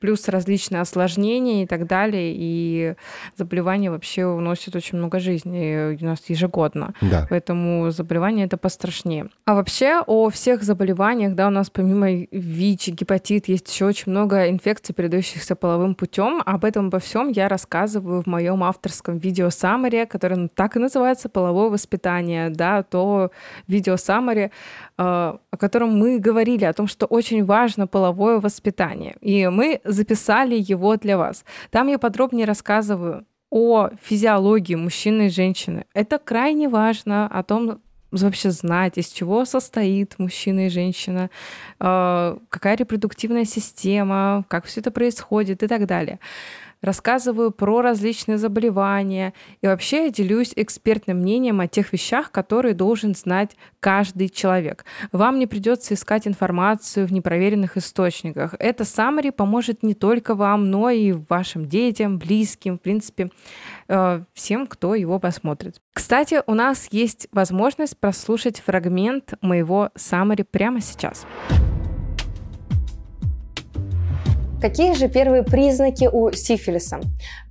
плюс различные осложнения и так далее, и заболевание вообще уносит очень много жизни у нас ежегодно. Да. Поэтому заболевание это пострашнее. А вообще о всех заболеваниях, да, у нас помимо ВИЧ, гепатит, есть еще очень много инфекций, передающихся половым путем. Об этом обо всем я рассказываю в моем авторском видео Самаре, которое так и называется «Половое воспитание», да, то видео Самаре, о котором мы говорили, о том, что очень важно половое воспитание. И мы записали его для вас. Там я подробнее рассказываю о физиологии мужчины и женщины. Это крайне важно, о том, вообще знать, из чего состоит мужчина и женщина, э, какая репродуктивная система, как все это происходит и так далее рассказываю про различные заболевания и вообще делюсь экспертным мнением о тех вещах, которые должен знать каждый человек. Вам не придется искать информацию в непроверенных источниках. Это summary поможет не только вам, но и вашим детям, близким, в принципе, э, всем, кто его посмотрит. Кстати, у нас есть возможность прослушать фрагмент моего summary прямо сейчас. Какие же первые признаки у сифилиса?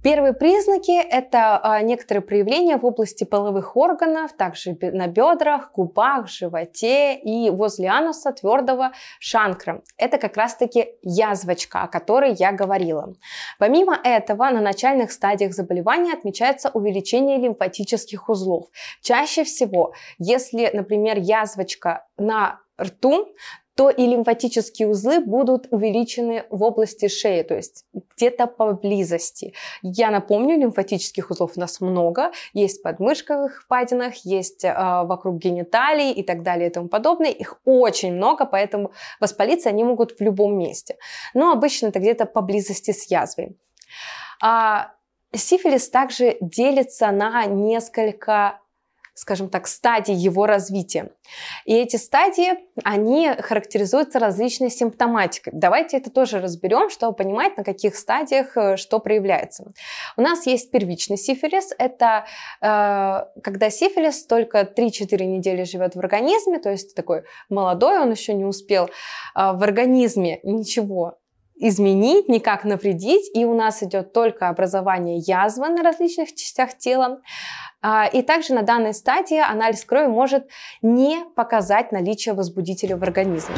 Первые признаки – это а, некоторые проявления в области половых органов, также на бедрах, губах, животе и возле ануса твердого шанкра. Это как раз-таки язвочка, о которой я говорила. Помимо этого, на начальных стадиях заболевания отмечается увеличение лимфатических узлов. Чаще всего, если, например, язвочка на рту, то и лимфатические узлы будут увеличены в области шеи, то есть где-то поблизости. Я напомню, лимфатических узлов у нас много, есть в подмышковых впадинах, есть э, вокруг гениталий и так далее и тому подобное. Их очень много, поэтому воспалиться они могут в любом месте. Но обычно это где-то поблизости с язвой. А, сифилис также делится на несколько скажем так, стадий его развития. И эти стадии, они характеризуются различной симптоматикой. Давайте это тоже разберем, чтобы понимать, на каких стадиях э, что проявляется. У нас есть первичный сифилис. Это э, когда сифилис только 3-4 недели живет в организме, то есть такой молодой, он еще не успел э, в организме ничего изменить, никак навредить, и у нас идет только образование язвы на различных частях тела. А, и также на данной стадии анализ крови может не показать наличие возбудителя в организме.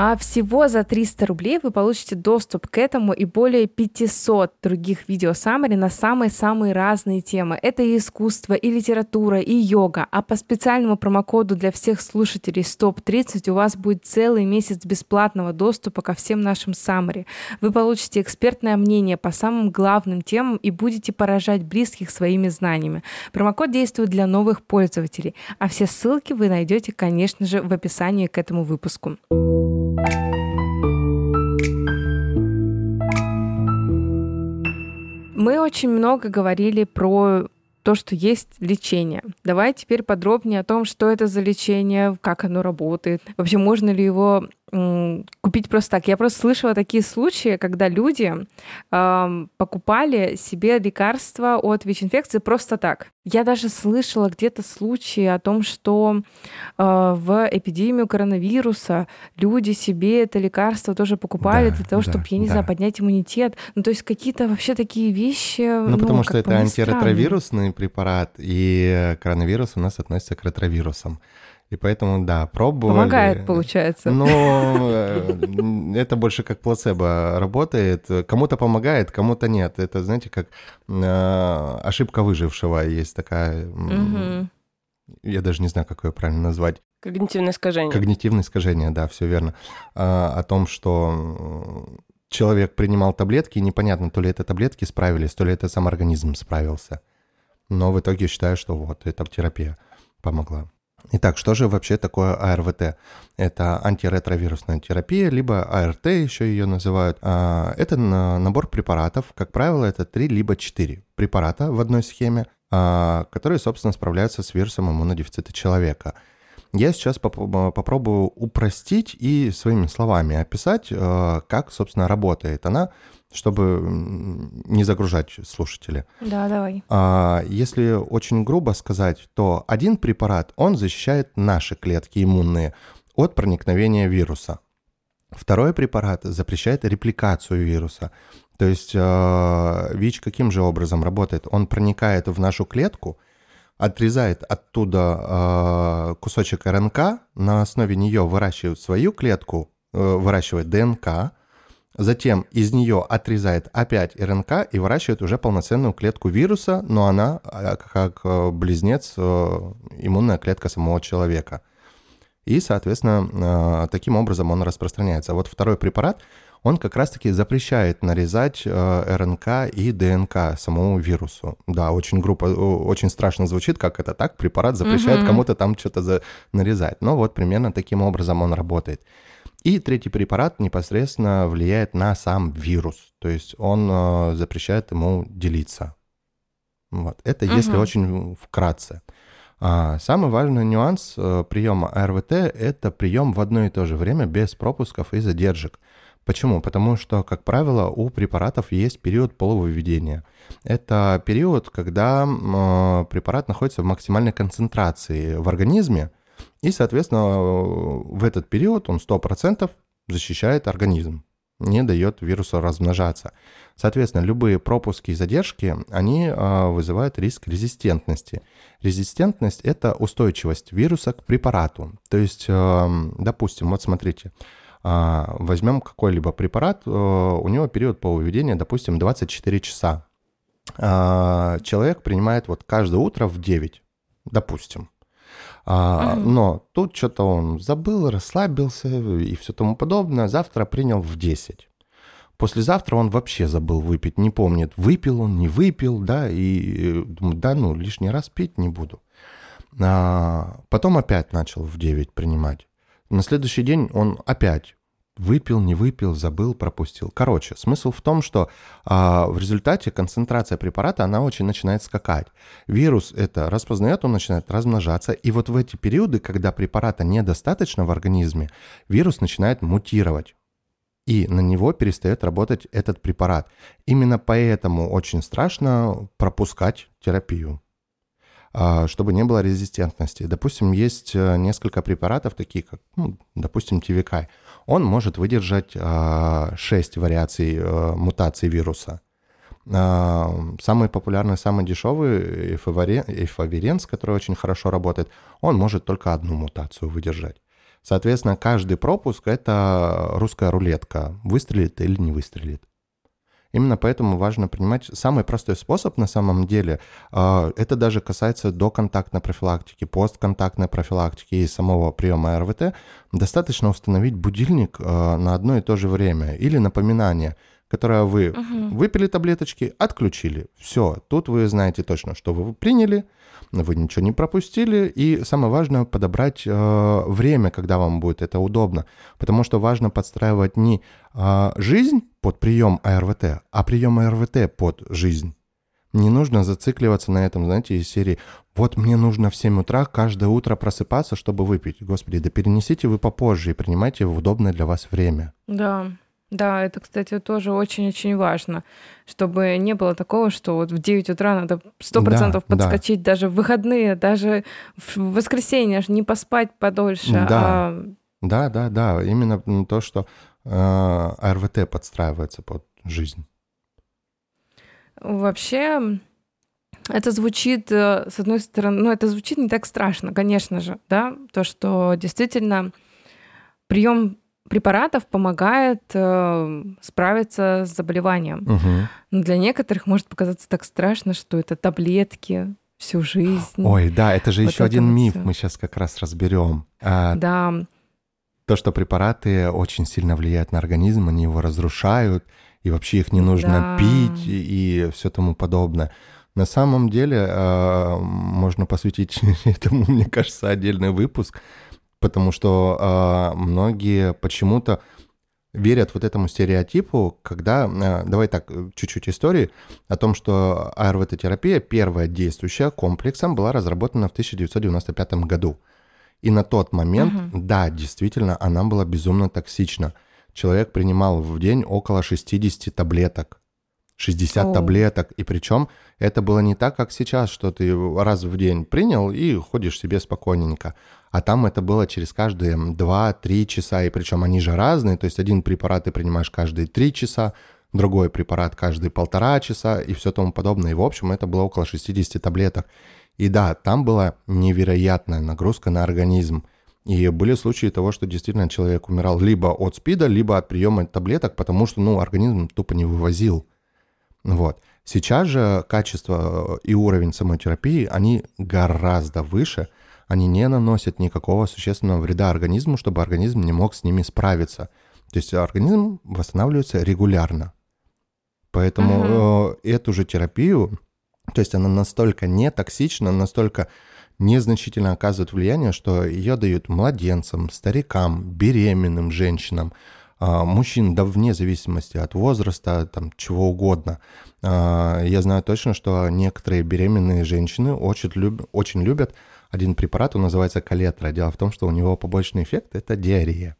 А всего за 300 рублей вы получите доступ к этому и более 500 других видео саммари на самые-самые разные темы. Это и искусство, и литература, и йога. А по специальному промокоду для всех слушателей СТОП-30 у вас будет целый месяц бесплатного доступа ко всем нашим саммари. Вы получите экспертное мнение по самым главным темам и будете поражать близких своими знаниями. Промокод действует для новых пользователей, а все ссылки вы найдете, конечно же, в описании к этому выпуску. Мы очень много говорили про то, что есть лечение. Давай теперь подробнее о том, что это за лечение, как оно работает. Вообще, можно ли его купить просто так. Я просто слышала такие случаи, когда люди э, покупали себе лекарства от ВИЧ-инфекции просто так. Я даже слышала где-то случаи о том, что э, в эпидемию коронавируса люди себе это лекарство тоже покупали да, для того, да, чтобы, я не да. знаю, поднять иммунитет. Ну, то есть какие-то вообще такие вещи. Ну, ну потому что это антиретровирусный препарат, и коронавирус у нас относится к ретровирусам. И поэтому, да, пробовали. Помогает, получается. Но э, это больше как плацебо работает. Кому-то помогает, кому-то нет. Это, знаете, как э, ошибка выжившего есть такая. Я даже не знаю, как ее правильно назвать. Когнитивное искажение. Когнитивное искажение, да, все верно. А, о том, что человек принимал таблетки, и непонятно, то ли это таблетки справились, то ли это сам организм справился. Но в итоге считаю, что вот, эта терапия помогла. Итак, что же вообще такое АРВТ? Это антиретровирусная терапия, либо АРТ еще ее называют. А, это набор препаратов, как правило, это 3 либо 4 препарата в одной схеме, а, которые, собственно, справляются с вирусом иммунодефицита человека. Я сейчас попробую упростить и своими словами описать, а, как, собственно, работает она чтобы не загружать слушателей. Да, давай. А, если очень грубо сказать, то один препарат, он защищает наши клетки иммунные от проникновения вируса. Второй препарат запрещает репликацию вируса. То есть э, ВИЧ каким же образом работает? Он проникает в нашу клетку, отрезает оттуда э, кусочек РНК, на основе нее выращивает свою клетку, э, выращивает ДНК, Затем из нее отрезает опять РНК и выращивает уже полноценную клетку вируса, но она а, как э, близнец э, иммунная клетка самого человека. И, соответственно, э, таким образом он распространяется. Вот второй препарат, он как раз-таки запрещает нарезать э, РНК и ДНК самому вирусу. Да, очень группа, очень страшно звучит, как это так, препарат запрещает угу. кому-то там что-то за... нарезать. Но вот примерно таким образом он работает. И третий препарат непосредственно влияет на сам вирус, то есть он э, запрещает ему делиться. Вот. Это угу. если очень вкратце. А самый важный нюанс э, приема АРВТ – это прием в одно и то же время без пропусков и задержек. Почему? Потому что, как правило, у препаратов есть период полувыведения. Это период, когда э, препарат находится в максимальной концентрации в организме, и, соответственно, в этот период он 100% защищает организм, не дает вирусу размножаться. Соответственно, любые пропуски и задержки, они э, вызывают риск резистентности. Резистентность – это устойчивость вируса к препарату. То есть, э, допустим, вот смотрите – а, возьмем какой-либо препарат, у него период полувыведения, допустим, 24 часа. А, человек принимает вот каждое утро в 9, допустим. А, угу. Но тут что-то он забыл, расслабился и все тому подобное. Завтра принял в 10. Послезавтра он вообще забыл выпить, не помнит, выпил он, не выпил, да, и думает, да, ну, лишний раз пить не буду. А, потом опять начал в 9 принимать. На следующий день он опять выпил, не выпил, забыл, пропустил. Короче, смысл в том, что а, в результате концентрация препарата, она очень начинает скакать. Вирус это распознает, он начинает размножаться, и вот в эти периоды, когда препарата недостаточно в организме, вирус начинает мутировать. И на него перестает работать этот препарат. Именно поэтому очень страшно пропускать терапию. А, чтобы не было резистентности. Допустим, есть э, несколько препаратов, такие как, ну, допустим, TVK. Он может выдержать 6 а, вариаций э, мутаций вируса. А, самый популярный, самый дешевый эйфаверенс, который очень хорошо работает, он может только одну мутацию выдержать. Соответственно, каждый пропуск — это русская рулетка. Выстрелит или не выстрелит. Именно поэтому важно принимать самый простой способ на самом деле. А, это даже касается доконтактной профилактики, постконтактной профилактики и самого приема РВТ. Достаточно установить будильник а, на одно и то же время или напоминание которое вы угу. выпили таблеточки, отключили. Все, тут вы знаете точно, что вы приняли, вы ничего не пропустили, и самое важное подобрать э, время, когда вам будет это удобно, потому что важно подстраивать не э, жизнь под прием АРВТ, а прием АРВТ под жизнь. Не нужно зацикливаться на этом, знаете, из серии «Вот мне нужно в 7 утра каждое утро просыпаться, чтобы выпить». Господи, да перенесите вы попозже и принимайте в удобное для вас время. Да, да, это, кстати, тоже очень-очень важно, чтобы не было такого, что вот в 9 утра надо 100% да, подскочить да. даже в выходные, даже в воскресенье, не поспать подольше. Да, а... да, да, да. Именно то, что э, РВТ подстраивается под жизнь. Вообще, это звучит, э, с одной стороны, ну, это звучит не так страшно, конечно же, да, то, что действительно прием препаратов помогает э, справиться с заболеванием. Угу. Но для некоторых может показаться так страшно, что это таблетки всю жизнь. Ой, да, это же вот еще один миф, все. мы сейчас как раз разберем. А, да. То, что препараты очень сильно влияют на организм, они его разрушают, и вообще их не нужно да. пить и, и все тому подобное. На самом деле э, можно посвятить этому, мне кажется, отдельный выпуск потому что э, многие почему-то верят вот этому стереотипу, когда, э, давай так, чуть-чуть истории о том, что АРВТ-терапия, первая действующая комплексом, была разработана в 1995 году. И на тот момент, угу. да, действительно, она была безумно токсична. Человек принимал в день около 60 таблеток. 60 О. таблеток. И причем это было не так, как сейчас, что ты раз в день принял и ходишь себе спокойненько а там это было через каждые 2-3 часа, и причем они же разные, то есть один препарат ты принимаешь каждые 3 часа, другой препарат каждые полтора часа и все тому подобное. И, в общем, это было около 60 таблеток. И да, там была невероятная нагрузка на организм. И были случаи того, что действительно человек умирал либо от СПИДа, либо от приема таблеток, потому что, ну, организм тупо не вывозил. Вот. Сейчас же качество и уровень самой терапии, они гораздо выше – они не наносят никакого существенного вреда организму, чтобы организм не мог с ними справиться. То есть организм восстанавливается регулярно. Поэтому угу. эту же терапию, то есть она настолько не токсична, настолько незначительно оказывает влияние, что ее дают младенцам, старикам, беременным женщинам, а, мужчин, да вне зависимости от возраста, там, чего угодно. А, я знаю точно, что некоторые беременные женщины очень, люб, очень любят один препарат, он называется калетра. Дело в том, что у него побочный эффект – это диарея.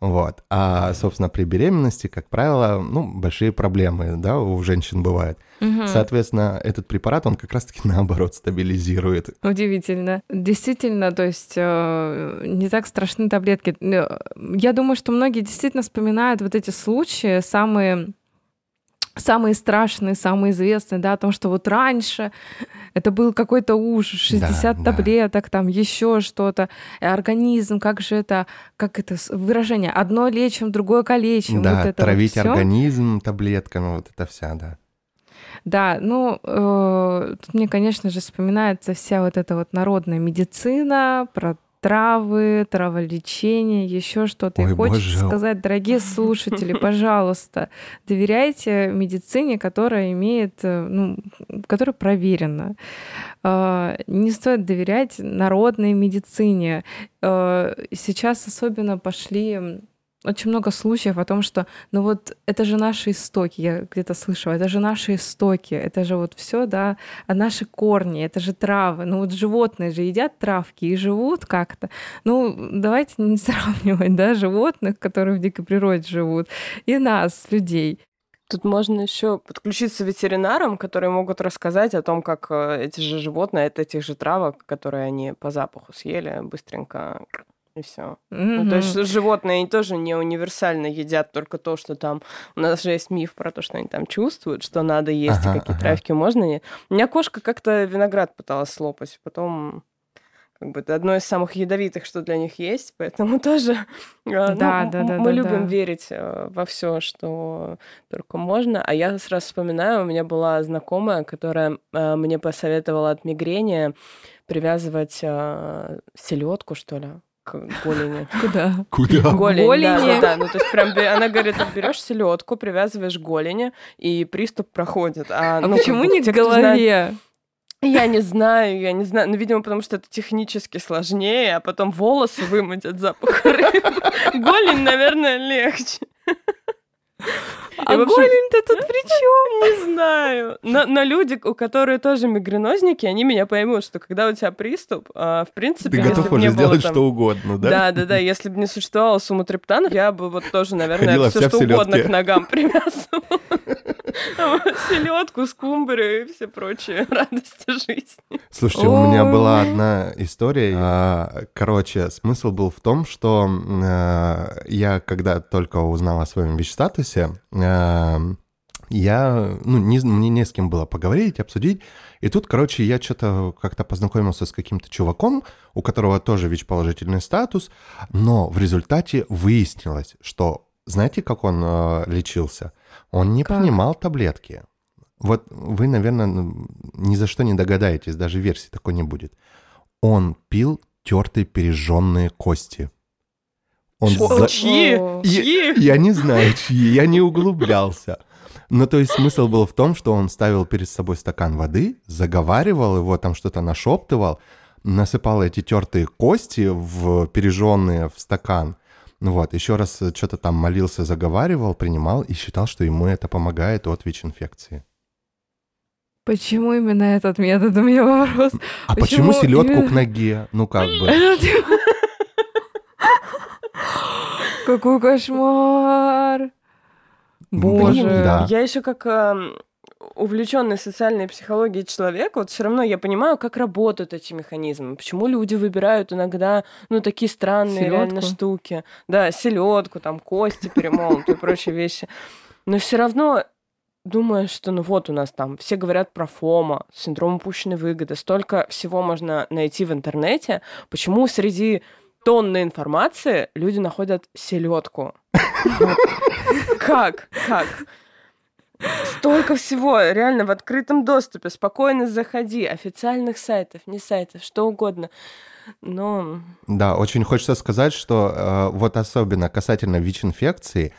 Вот. А, собственно, при беременности, как правило, ну, большие проблемы, да, у женщин бывают. Угу. Соответственно, этот препарат, он как раз-таки наоборот стабилизирует. Удивительно. Действительно, то есть э, не так страшны таблетки. Э, я думаю, что многие действительно вспоминают вот эти случаи, самые самые страшные, самые известные, да, о том, что вот раньше это был какой-то ужас, 60 да, таблеток, да. там еще что-то, организм, как же это, как это выражение, одно лечим, другое калечим. Да, вот это травить вот организм таблетками, вот это вся, да. Да, ну, э, тут мне, конечно же, вспоминается вся вот эта вот народная медицина про травы, траволечение, еще что-то. Ой, и хочется боже. сказать, дорогие слушатели, пожалуйста, доверяйте медицине, которая имеет, э, ну, которая проверена. А, не стоит доверять народной медицине. А, сейчас особенно пошли очень много случаев о том, что, ну вот, это же наши истоки, я где-то слышала, это же наши истоки, это же вот все, да, а наши корни, это же травы. Ну вот животные же едят травки и живут как-то. Ну, давайте не сравнивать, да, животных, которые в дикой природе живут, и нас, людей. Тут можно еще подключиться ветеринарам, которые могут рассказать о том, как э, эти же животные от этих же травок, которые они по запаху съели, быстренько и все. Mm-hmm. Ну, то есть животные они тоже не универсально едят только то, что там... У нас же есть миф про то, что они там чувствуют, что надо есть, ага, и какие ага. травки можно. У меня кошка как-то виноград пыталась слопать, потом как бы это одно из самых ядовитых, что для них есть, поэтому тоже да, ну, да, да, мы да, любим да. верить э, во все, что только можно. А я сразу вспоминаю, у меня была знакомая, которая э, мне посоветовала от мигрени привязывать э, селедку, что ли, к голени. Куда? Куда? Голень, голени. Да, да, ну то есть прям она говорит, берешь селедку, привязываешь голени, и приступ проходит. А, а ну, почему не к голове? Я не знаю, я не знаю. Ну, видимо, потому что это технически сложнее, а потом волосы вымыть от запаха рыбы. Голень, наверное, легче. А голень-то тут при чем? Не знаю. Но, но люди, у которых тоже мигренозники, они меня поймут, что когда у тебя приступ, а, в принципе, Ты готов уже сделать там... что угодно, да? Да, да, да. Если бы не существовало суматриптанов, я бы вот тоже, наверное, все что угодно к ногам привязывала. Селедку, скумбрию и все прочие радости жизни. Слушайте, у меня была одна история. А, короче, смысл был в том, что а, я, когда только узнал о своем ВИЧ-статусе, а, я, ну, не, мне не с кем было поговорить, обсудить. И тут, короче, я что-то как-то познакомился с каким-то чуваком, у которого тоже ВИЧ-положительный статус, но в результате выяснилось, что, знаете, как он э, лечился? Он не как? принимал таблетки. Вот вы, наверное, ни за что не догадаетесь, даже версии такой не будет. Он пил тертые пережженные кости. Он за... Чьи? Я, я не знаю, чьи, я не углублялся. Но то есть смысл был в том, что он ставил перед собой стакан воды, заговаривал его, там что-то нашептывал, насыпал эти тертые кости в пережженные в стакан. Ну вот, еще раз что-то там молился, заговаривал, принимал и считал, что ему это помогает от ВИЧ-инфекции. Почему именно этот метод? У меня вопрос. А почему, почему селедку именно... к ноге? Ну как бы. Какой кошмар! Боже. Да. Я еще как э, увлеченный социальной психологией человек, вот все равно я понимаю, как работают эти механизмы, почему люди выбирают иногда, ну, такие странные селедку. реально штуки. Да, селедку, там, кости перемолотые и прочие вещи. Но все равно думаю, что ну вот у нас там все говорят про ФОМа, синдром упущенной выгоды, столько всего можно найти в интернете. Почему среди тонны информации люди находят селедку? Как? Как? Столько всего, реально в открытом доступе. Спокойно заходи. Официальных сайтов, не сайтов, что угодно. Но... Да, очень хочется сказать, что э, вот особенно касательно ВИЧ-инфекции,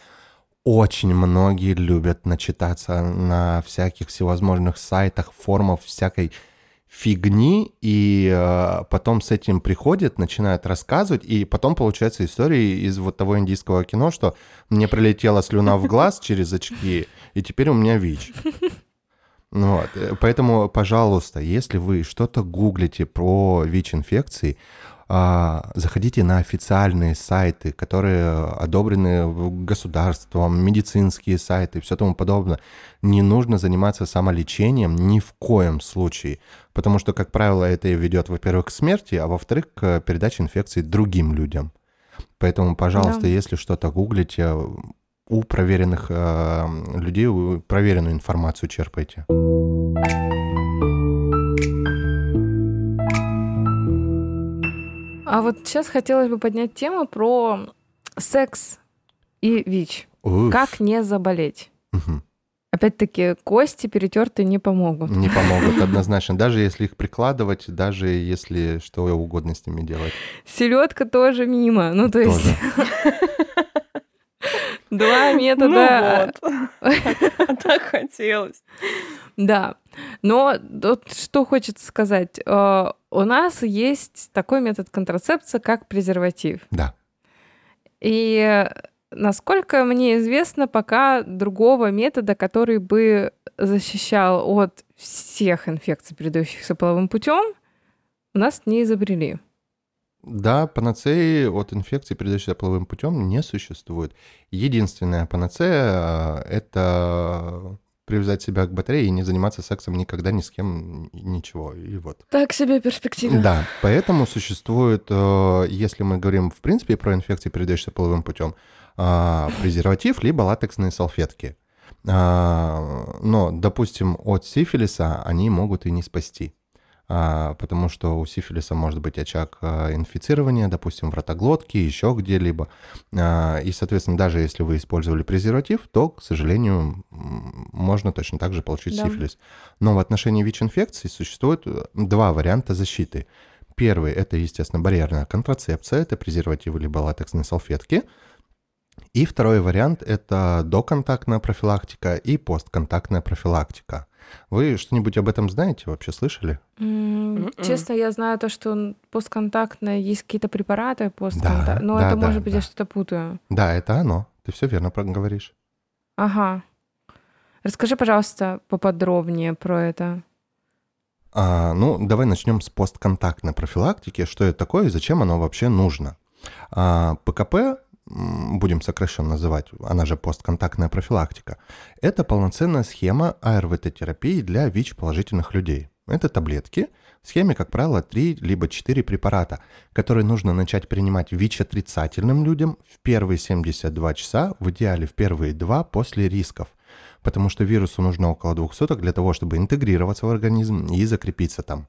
очень многие любят начитаться на всяких всевозможных сайтах, форумах, всякой фигни, и э, потом с этим приходят, начинают рассказывать, и потом получается история из вот того индийского кино, что мне прилетела слюна в глаз через очки, и теперь у меня ВИЧ. Ну вот. Э, поэтому, пожалуйста, если вы что-то гуглите про ВИЧ-инфекции, заходите на официальные сайты, которые одобрены государством, медицинские сайты и все тому подобное. Не нужно заниматься самолечением ни в коем случае, потому что, как правило, это ведет, во-первых, к смерти, а во-вторых, к передаче инфекции другим людям. Поэтому, пожалуйста, да. если что-то гуглите, у проверенных э, людей проверенную информацию черпайте. А вот сейчас хотелось бы поднять тему про секс и ВИЧ. Уф. Как не заболеть? Угу. Опять-таки, кости перетертые не помогут. Не помогут, однозначно. Даже если их прикладывать, даже если что угодно с ними делать. Селедка тоже мимо. Ну, то есть... Два метода. Ну вот. Так хотелось. Да. Но вот что хочется сказать. Э, у нас есть такой метод контрацепции, как презерватив. Да. И насколько мне известно, пока другого метода, который бы защищал от всех инфекций, передающихся половым путем, у нас не изобрели. Да, панацеи от инфекции, передающейся половым путем, не существует. Единственная панацея — это привязать себя к батарее и не заниматься сексом никогда ни с кем, ничего. И вот. Так себе перспектива. Да, поэтому существует, э, если мы говорим в принципе про инфекции, передающиеся половым путем, э, презерватив либо латексные салфетки. Э, но, допустим, от сифилиса они могут и не спасти. А, потому что у сифилиса может быть очаг а, инфицирования, допустим, в ротоглотке, еще где-либо. А, и, соответственно, даже если вы использовали презерватив, то, к сожалению, можно точно так же получить да. сифилис. Но в отношении ВИЧ-инфекции существует э, два варианта защиты. Первый – это, естественно, барьерная контрацепция, это презервативы либо латексные салфетки. И второй вариант – это доконтактная профилактика и постконтактная профилактика. Вы что-нибудь об этом знаете, вообще слышали? Mm, честно, я знаю то, что постконтактно есть какие-то препараты постконтактные, да, но да, это да, может быть я что-то путаю. Да, это оно. Ты все верно говоришь. Ага. Расскажи, пожалуйста, поподробнее про это. А, ну, давай начнем с постконтактной профилактики. Что это такое и зачем оно вообще нужно? А, ПКП будем сокращенно называть, она же постконтактная профилактика, это полноценная схема АРВТ-терапии для ВИЧ-положительных людей. Это таблетки, в схеме, как правило, 3 либо 4 препарата, которые нужно начать принимать ВИЧ-отрицательным людям в первые 72 часа, в идеале в первые 2 после рисков, потому что вирусу нужно около двух суток для того, чтобы интегрироваться в организм и закрепиться там.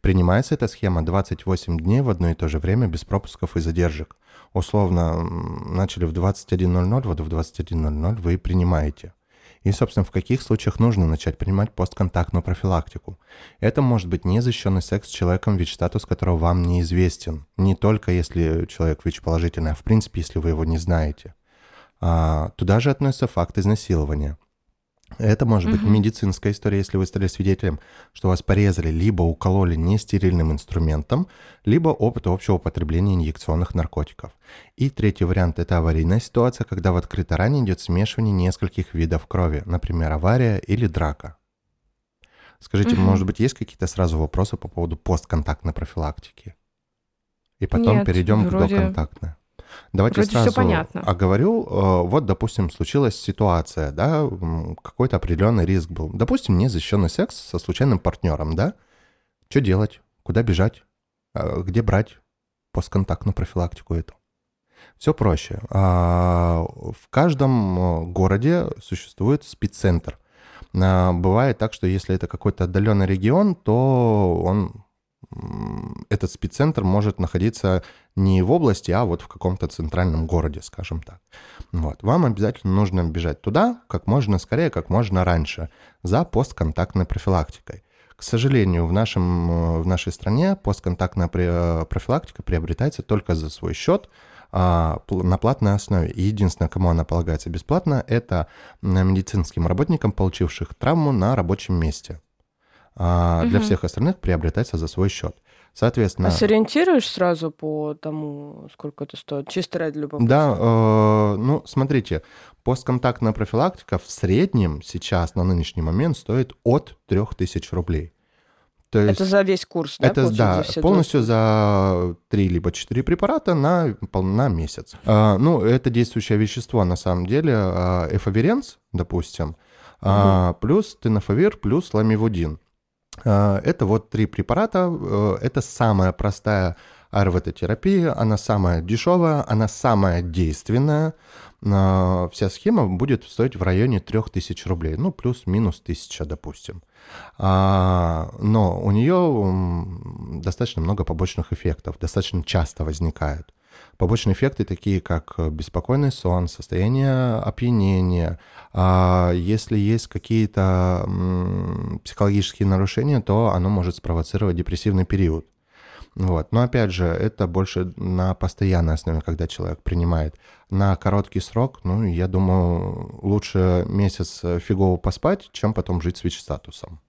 Принимается эта схема 28 дней в одно и то же время без пропусков и задержек условно начали в 21.00, вот в 21.00 вы принимаете. И, собственно, в каких случаях нужно начать принимать постконтактную профилактику? Это может быть незащищенный секс с человеком, ВИЧ-статус которого вам неизвестен. Не только если человек ВИЧ-положительный, а в принципе, если вы его не знаете. А, туда же относятся факт изнасилования – это может быть медицинская история, если вы стали свидетелем, что вас порезали, либо укололи нестерильным инструментом, либо опыт общего потребления инъекционных наркотиков. И третий вариант – это аварийная ситуация, когда в открытой ране идет смешивание нескольких видов крови, например, авария или драка. Скажите, угу. может быть, есть какие-то сразу вопросы по поводу постконтактной профилактики? И потом Нет, перейдем вроде... к доконтактной. Давайте Вроде сразу все понятно. оговорю. Э, вот, допустим, случилась ситуация, да, какой-то определенный риск был. Допустим, незащищенный секс со случайным партнером, да? Что делать? Куда бежать? Э, где брать постконтактную профилактику эту? Все проще. А, в каждом э, городе существует спеццентр. Бывает так, что если это какой-то отдаленный регион, то он этот спеццентр может находиться не в области, а вот в каком-то центральном городе, скажем так. Вот. Вам обязательно нужно бежать туда как можно скорее, как можно раньше, за постконтактной профилактикой. К сожалению, в, нашем, в нашей стране постконтактная профилактика приобретается только за свой счет, а, на платной основе. И единственное, кому она полагается бесплатно, это медицинским работникам, получивших травму на рабочем месте. Угу. для всех остальных приобретается за свой счет. Соответственно... А сориентируешь сразу по тому, сколько это стоит? Чисто ради любопытства. Да, э, ну, смотрите, постконтактная профилактика в среднем сейчас на нынешний момент стоит от 3000 рублей. То есть это за весь курс, да? Это, да, за полностью за 3 либо 4 препарата на, на месяц. А, ну, это действующее вещество, на самом деле, а, эфаверенс, допустим, угу. а, плюс тенофовир, плюс ламивудин. А, это вот три препарата. Э, это самая простая АРВТ-терапия, она самая дешевая, она самая действенная. А, вся схема будет стоить в районе 3000 рублей, ну, плюс-минус 1000, допустим. А, но у нее достаточно много побочных эффектов, достаточно часто возникают. Побочные эффекты такие, как беспокойный сон, состояние опьянения. А если есть какие-то психологические нарушения, то оно может спровоцировать депрессивный период. Вот. Но опять же, это больше на постоянной основе, когда человек принимает. На короткий срок, ну, я думаю, лучше месяц фигово поспать, чем потом жить с ВИЧ-статусом.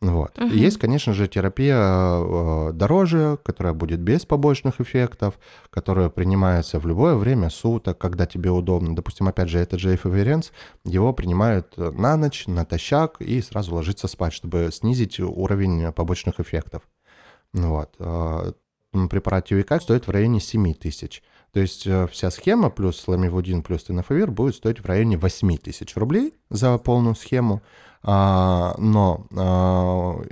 Вот. Угу. Есть, конечно же, терапия э, дороже, которая будет без побочных эффектов, которая принимается в любое время суток, когда тебе удобно. Допустим, опять же, этот же эфиверенс, его принимают на ночь, натощак и сразу ложиться спать, чтобы снизить уровень побочных эффектов. Вот. Э, препарат Ювика стоит в районе 7 тысяч. То есть э, вся схема плюс ламивудин плюс тенофовир будет стоить в районе 8 тысяч рублей за полную схему. А, но а,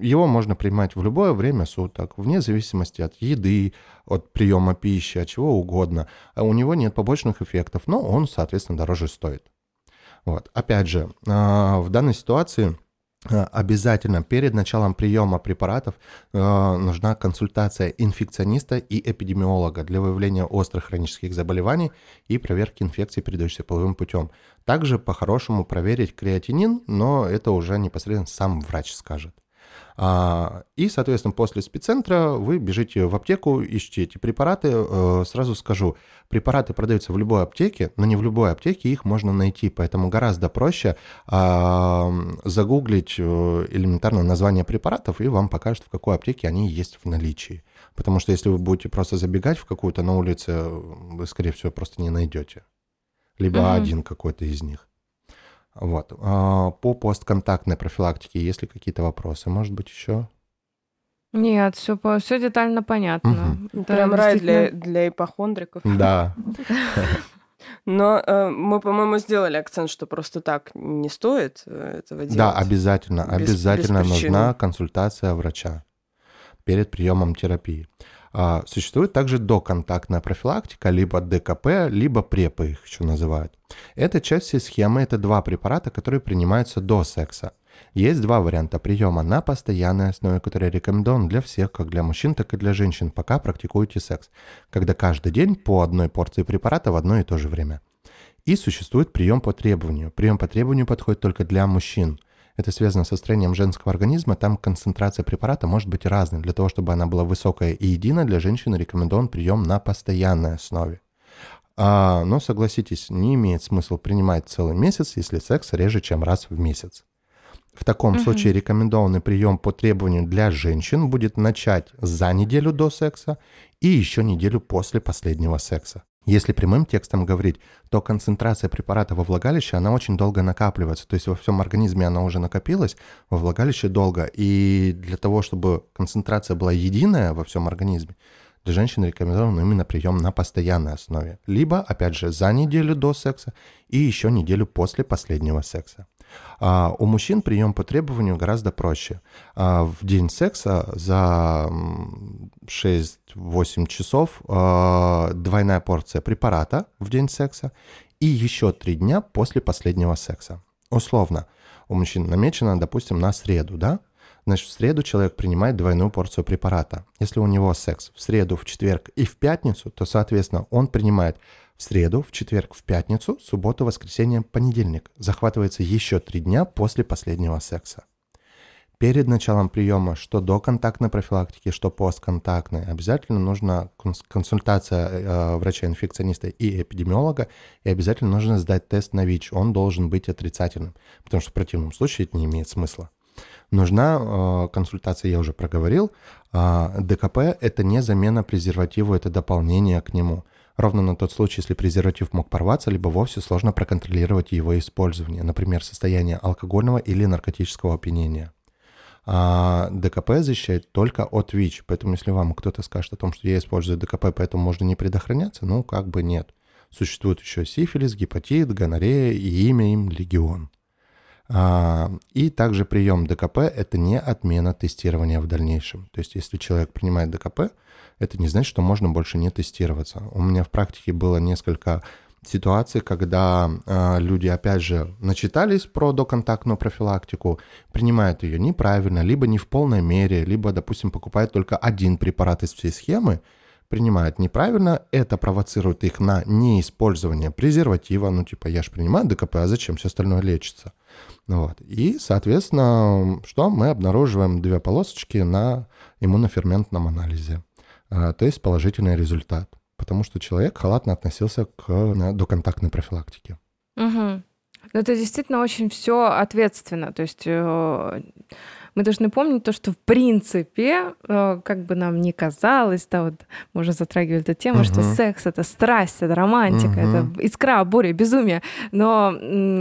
его можно принимать в любое время суток, вне зависимости от еды, от приема пищи, от чего угодно. А у него нет побочных эффектов, но он, соответственно, дороже стоит. Вот. Опять же, в данной ситуации обязательно перед началом приема препаратов э, нужна консультация инфекциониста и эпидемиолога для выявления острых хронических заболеваний и проверки инфекций, передающихся половым путем. Также по-хорошему проверить креатинин, но это уже непосредственно сам врач скажет. А, и, соответственно, после спеццентра вы бежите в аптеку, ищите эти препараты. Э, сразу скажу, препараты продаются в любой аптеке, но не в любой аптеке их можно найти, поэтому гораздо проще а, загуглить э, элементарно название препаратов, и вам покажут, в какой аптеке они есть в наличии. Потому что если вы будете просто забегать в какую-то на улице, вы, скорее всего, просто не найдете. Либо mm-hmm. один какой-то из них. Вот. А, по постконтактной профилактике есть ли какие-то вопросы? Может быть, еще? Нет, все, все детально понятно. Угу. Это Прям рай для, для ипохондриков. Да. Но э, мы, по-моему, сделали акцент, что просто так не стоит э, этого делать. Да, обязательно, без, обязательно без нужна консультация врача перед приемом терапии. А, существует также доконтактная профилактика, либо ДКП, либо ПРЕП их еще называют. Эта часть всей схемы – это два препарата, которые принимаются до секса. Есть два варианта приема на постоянной основе, которые рекомендованы для всех, как для мужчин, так и для женщин, пока практикуете секс, когда каждый день по одной порции препарата в одно и то же время. И существует прием по требованию. Прием по требованию подходит только для мужчин – это связано со строением женского организма, там концентрация препарата может быть разной. Для того, чтобы она была высокая и единая, для женщины рекомендован прием на постоянной основе. А, но согласитесь, не имеет смысла принимать целый месяц, если секс реже, чем раз в месяц. В таком uh-huh. случае рекомендованный прием по требованию для женщин будет начать за неделю до секса и еще неделю после последнего секса. Если прямым текстом говорить, то концентрация препарата во влагалище, она очень долго накапливается. То есть во всем организме она уже накопилась, во влагалище долго. И для того, чтобы концентрация была единая во всем организме, для женщин рекомендован именно прием на постоянной основе. Либо, опять же, за неделю до секса и еще неделю после последнего секса. А у мужчин прием по требованию гораздо проще. А в день секса за 6-8 часов а, двойная порция препарата в день секса и еще 3 дня после последнего секса. Условно, у мужчин намечено, допустим, на среду, да? Значит, в среду человек принимает двойную порцию препарата. Если у него секс в среду, в четверг и в пятницу, то, соответственно, он принимает в среду, в четверг, в пятницу, субботу, воскресенье, понедельник. Захватывается еще три дня после последнего секса. Перед началом приема, что до контактной профилактики, что постконтактной, обязательно нужна консультация э, врача-инфекциониста и эпидемиолога, и обязательно нужно сдать тест на ВИЧ. Он должен быть отрицательным, потому что в противном случае это не имеет смысла. Нужна э, консультация, я уже проговорил. Э, ДКП – это не замена презервативу, это дополнение к нему. Ровно на тот случай, если презерватив мог порваться, либо вовсе сложно проконтролировать его использование, например, состояние алкогольного или наркотического опьянения. А ДКП защищает только от ВИЧ, поэтому если вам кто-то скажет о том, что я использую ДКП, поэтому можно не предохраняться, ну, как бы нет. Существует еще сифилис, гепатит, гонорея и имя им легион. А, и также прием ДКП – это не отмена тестирования в дальнейшем. То есть если человек принимает ДКП, это не значит, что можно больше не тестироваться. У меня в практике было несколько ситуаций, когда э, люди, опять же, начитались про доконтактную профилактику, принимают ее неправильно, либо не в полной мере, либо, допустим, покупают только один препарат из всей схемы, принимают неправильно, это провоцирует их на неиспользование презерватива, ну типа я же принимаю ДКП, а зачем все остальное лечится? Вот. И, соответственно, что мы обнаруживаем две полосочки на иммуноферментном анализе, то есть положительный результат, потому что человек халатно относился к доконтактной профилактике. Угу. Это действительно очень все ответственно, то есть э, мы должны помнить то, что в принципе, э, как бы нам ни казалось, да, вот мы уже затрагивали эту тему, uh-huh. что секс это страсть, это романтика, uh-huh. это искра, буря, безумие, но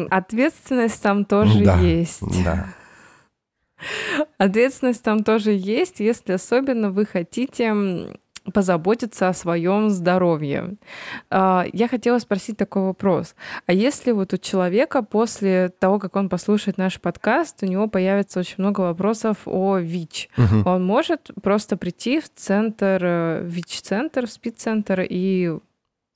ответственность там тоже да, есть. Да. Ответственность там тоже есть, если особенно вы хотите позаботиться о своем здоровье. А, я хотела спросить такой вопрос. А если вот у человека после того, как он послушает наш подкаст, у него появится очень много вопросов о ВИЧ, угу. он может просто прийти в центр, э, ВИЧ-центр, СПИД-центр и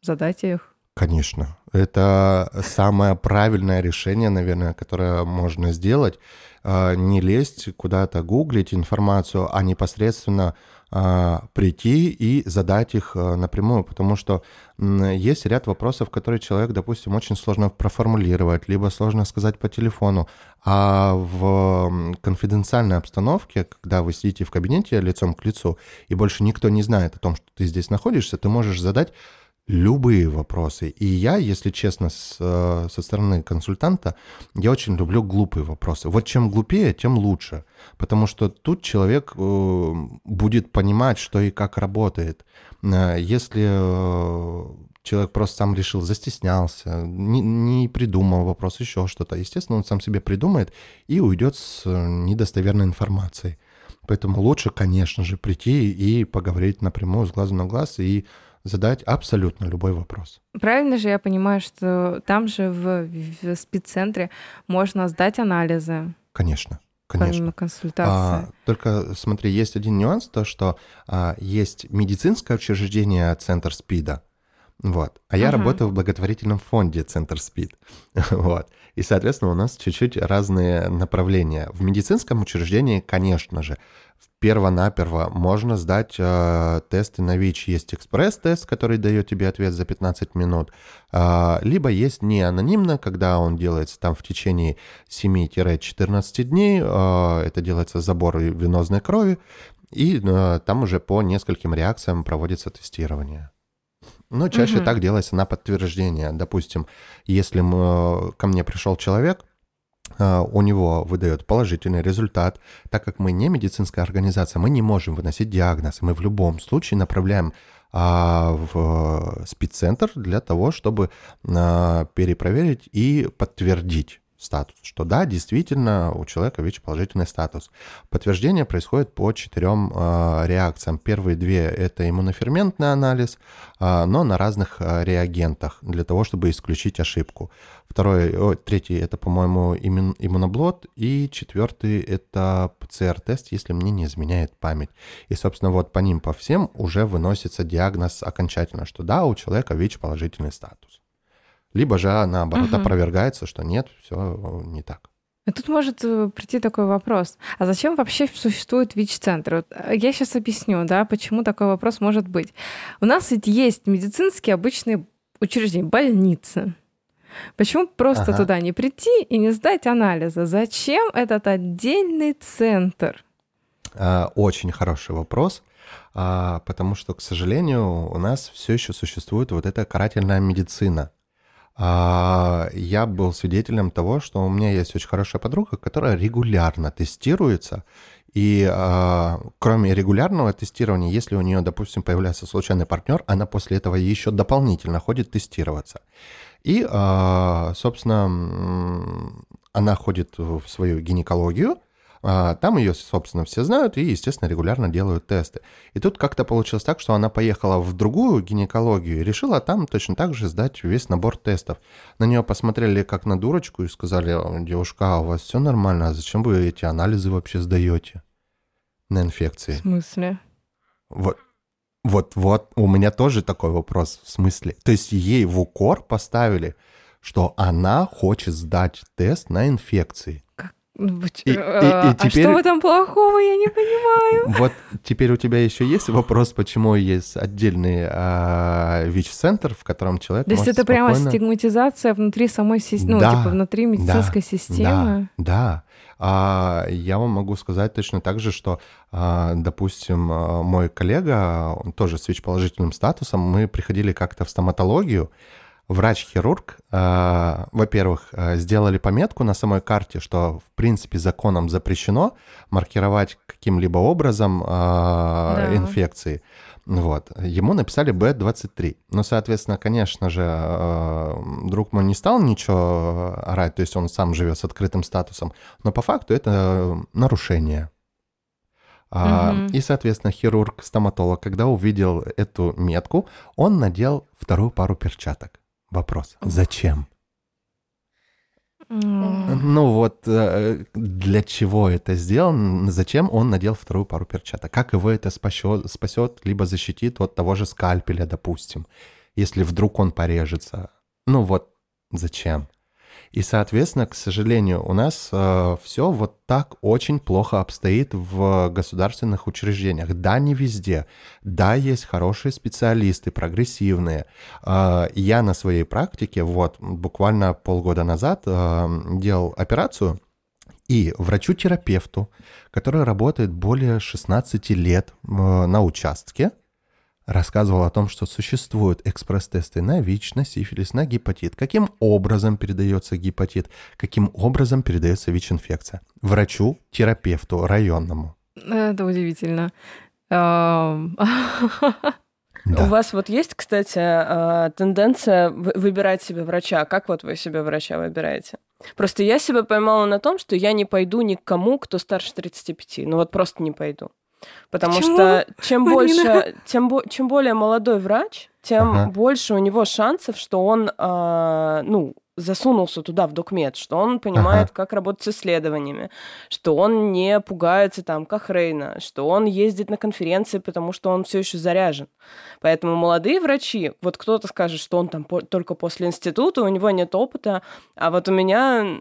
задать их? Конечно. Это самое правильное решение, наверное, которое можно сделать. А, не лезть куда-то гуглить информацию, а непосредственно прийти и задать их а, напрямую, потому что есть ряд вопросов, которые человек, допустим, очень сложно проформулировать, либо сложно сказать по телефону, а в конфиденциальной обстановке, когда вы сидите в кабинете лицом к лицу, и больше никто не знает о том, что ты здесь находишься, ты можешь задать любые вопросы. И я, если честно, с, э, со стороны консультанта, я очень люблю глупые вопросы. Вот чем глупее, тем лучше. Потому что тут человек э, будет понимать, что и как работает. Э, если человек просто сам решил, застеснялся, не, не придумал вопрос, еще что-то, естественно, он сам себе придумает и уйдет с недостоверной информацией. Поэтому лучше, конечно же, прийти и поговорить напрямую с глазу на глаз и задать абсолютно любой вопрос. Правильно же я понимаю, что там же в, в спеццентре можно сдать анализы? Конечно. Конечно. Консультации. А, только смотри, есть один нюанс, то что а, есть медицинское учреждение Центр СПИДа, вот. А я uh-huh. работаю в благотворительном фонде Центр СПИД. вот. И, соответственно, у нас чуть-чуть разные направления. В медицинском учреждении, конечно же, перво-наперво можно сдать э, тесты на ВИЧ. Есть экспресс-тест, который дает тебе ответ за 15 минут, э, либо есть не анонимно, когда он делается там в течение 7-14 дней, э, это делается забор венозной крови, и э, там уже по нескольким реакциям проводится тестирование. Но чаще угу. так делается на подтверждение. Допустим, если мы, ко мне пришел человек, а, у него выдает положительный результат. Так как мы не медицинская организация, мы не можем выносить диагноз. Мы в любом случае направляем а, в спеццентр для того, чтобы а, перепроверить и подтвердить статус, что да, действительно, у человека ВИЧ-положительный статус. Подтверждение происходит по четырем э, реакциям. Первые две – это иммуноферментный анализ, э, но на разных э, реагентах, для того, чтобы исключить ошибку. Второй, о, третий – это, по-моему, иммун, иммуноблот, и четвертый – это ПЦР-тест, если мне не изменяет память. И, собственно, вот по ним, по всем уже выносится диагноз окончательно, что да, у человека ВИЧ-положительный статус. Либо же, наоборот, угу. опровергается, что нет, все не так. И тут может э, прийти такой вопрос. А зачем вообще существует ВИЧ-центр? Вот э, я сейчас объясню, да, почему такой вопрос может быть. У нас ведь есть медицинские обычные учреждения, больницы. Почему просто ага. туда не прийти и не сдать анализы? Зачем этот отдельный центр? А, очень хороший вопрос, а, потому что, к сожалению, у нас все еще существует вот эта карательная медицина. А, я был свидетелем того, что у меня есть очень хорошая подруга, которая регулярно тестируется. И а, кроме регулярного тестирования, если у нее, допустим, появляется случайный партнер, она после этого еще дополнительно ходит тестироваться. И, а, собственно, она ходит в свою гинекологию, там ее, собственно, все знают и, естественно, регулярно делают тесты. И тут как-то получилось так, что она поехала в другую гинекологию и решила там точно так же сдать весь набор тестов. На нее посмотрели как на дурочку и сказали, девушка, а у вас все нормально, а зачем вы эти анализы вообще сдаете на инфекции? В смысле? Вот, вот, вот, у меня тоже такой вопрос, в смысле? То есть ей в укор поставили, что она хочет сдать тест на инфекции. Ну, и, и, и а теперь... что в этом плохого, я не понимаю. Вот теперь у тебя еще есть вопрос, почему есть отдельный а, ВИЧ-центр, в котором человек То есть это спокойно... прямо стигматизация внутри самой системы, да, ну, типа внутри медицинской да, системы? Да, да. А, я вам могу сказать точно так же, что, а, допустим, а, мой коллега, он тоже с ВИЧ-положительным статусом, мы приходили как-то в стоматологию, врач-хирург, э, во-первых, э, сделали пометку на самой карте, что в принципе законом запрещено маркировать каким-либо образом э, да. инфекции. Вот. Ему написали B23. Ну, соответственно, конечно же, э, друг мой не стал ничего орать, то есть он сам живет с открытым статусом, но по факту это нарушение. Uh-huh. И, соответственно, хирург-стоматолог, когда увидел эту метку, он надел вторую пару перчаток. Вопрос. Зачем? Ну вот, э, для чего это сделано, зачем он надел вторую пару перчаток? Как его это спасет, спасет, либо защитит от того же скальпеля, допустим, если вдруг он порежется? Ну вот, зачем? И, соответственно, к сожалению, у нас э, все вот так очень плохо обстоит в государственных учреждениях. Да, не везде. Да, есть хорошие специалисты, прогрессивные. Э, я на своей практике, вот, буквально полгода назад э, делал операцию, и врачу-терапевту, который работает более 16 лет э, на участке, рассказывал о том, что существуют экспресс-тесты на ВИЧ, на сифилис, на гепатит. Каким образом передается гепатит, каким образом передается ВИЧ-инфекция. Врачу, терапевту, районному. Это удивительно. Да. У вас вот есть, кстати, а, тенденция выбирать себе врача. Как вот вы себе врача выбираете? Просто я себя поймала на том, что я не пойду ни к кому, кто старше 35. Ну вот просто не пойду. Потому Почему? что чем больше, тем, чем более молодой врач, тем ага. больше у него шансов, что он, э, ну, засунулся туда в докмед, что он понимает, ага. как работать с исследованиями, что он не пугается там Кахрейна, что он ездит на конференции, потому что он все еще заряжен. Поэтому молодые врачи, вот кто-то скажет, что он там по- только после института, у него нет опыта, а вот у меня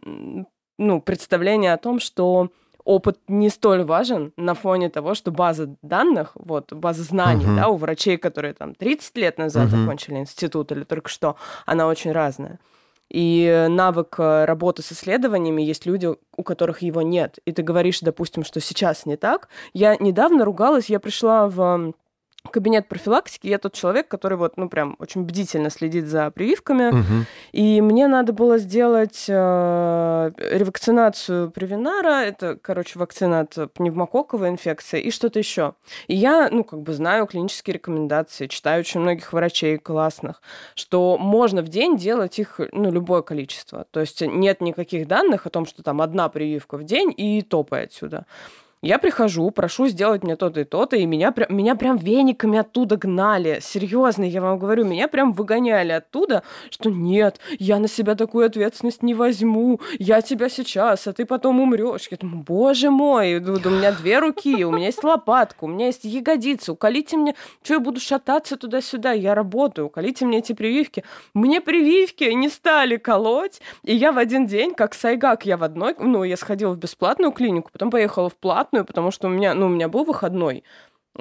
ну, представление о том, что опыт не столь важен на фоне того, что база данных, вот, база знаний, uh-huh. да, у врачей, которые там 30 лет назад uh-huh. закончили институт или только что, она очень разная. И навык э, работы с исследованиями есть люди, у которых его нет. И ты говоришь, допустим, что сейчас не так. Я недавно ругалась, я пришла в кабинет профилактики, я тот человек, который вот, ну, прям очень бдительно следит за прививками, угу. и мне надо было сделать э, ревакцинацию Привинара, это, короче, вакцина от пневмококковой инфекции и что-то еще. И я, ну, как бы знаю клинические рекомендации, читаю очень многих врачей классных, что можно в день делать их, ну, любое количество. То есть нет никаких данных о том, что там одна прививка в день и топай отсюда. Я прихожу, прошу сделать мне то-то и то-то, и меня, меня прям вениками оттуда гнали. Серьезно, я вам говорю, меня прям выгоняли оттуда, что нет, я на себя такую ответственность не возьму, я тебя сейчас, а ты потом умрешь. Я думаю, боже мой, у меня две руки, у меня есть лопатка, у меня есть ягодицы, уколите мне, что я буду шататься туда-сюда, я работаю, уколите мне эти прививки. Мне прививки не стали колоть, и я в один день, как Сайгак, я в одной, ну, я сходила в бесплатную клинику, потом поехала в платную, платную, потому что у меня, ну, у меня был выходной.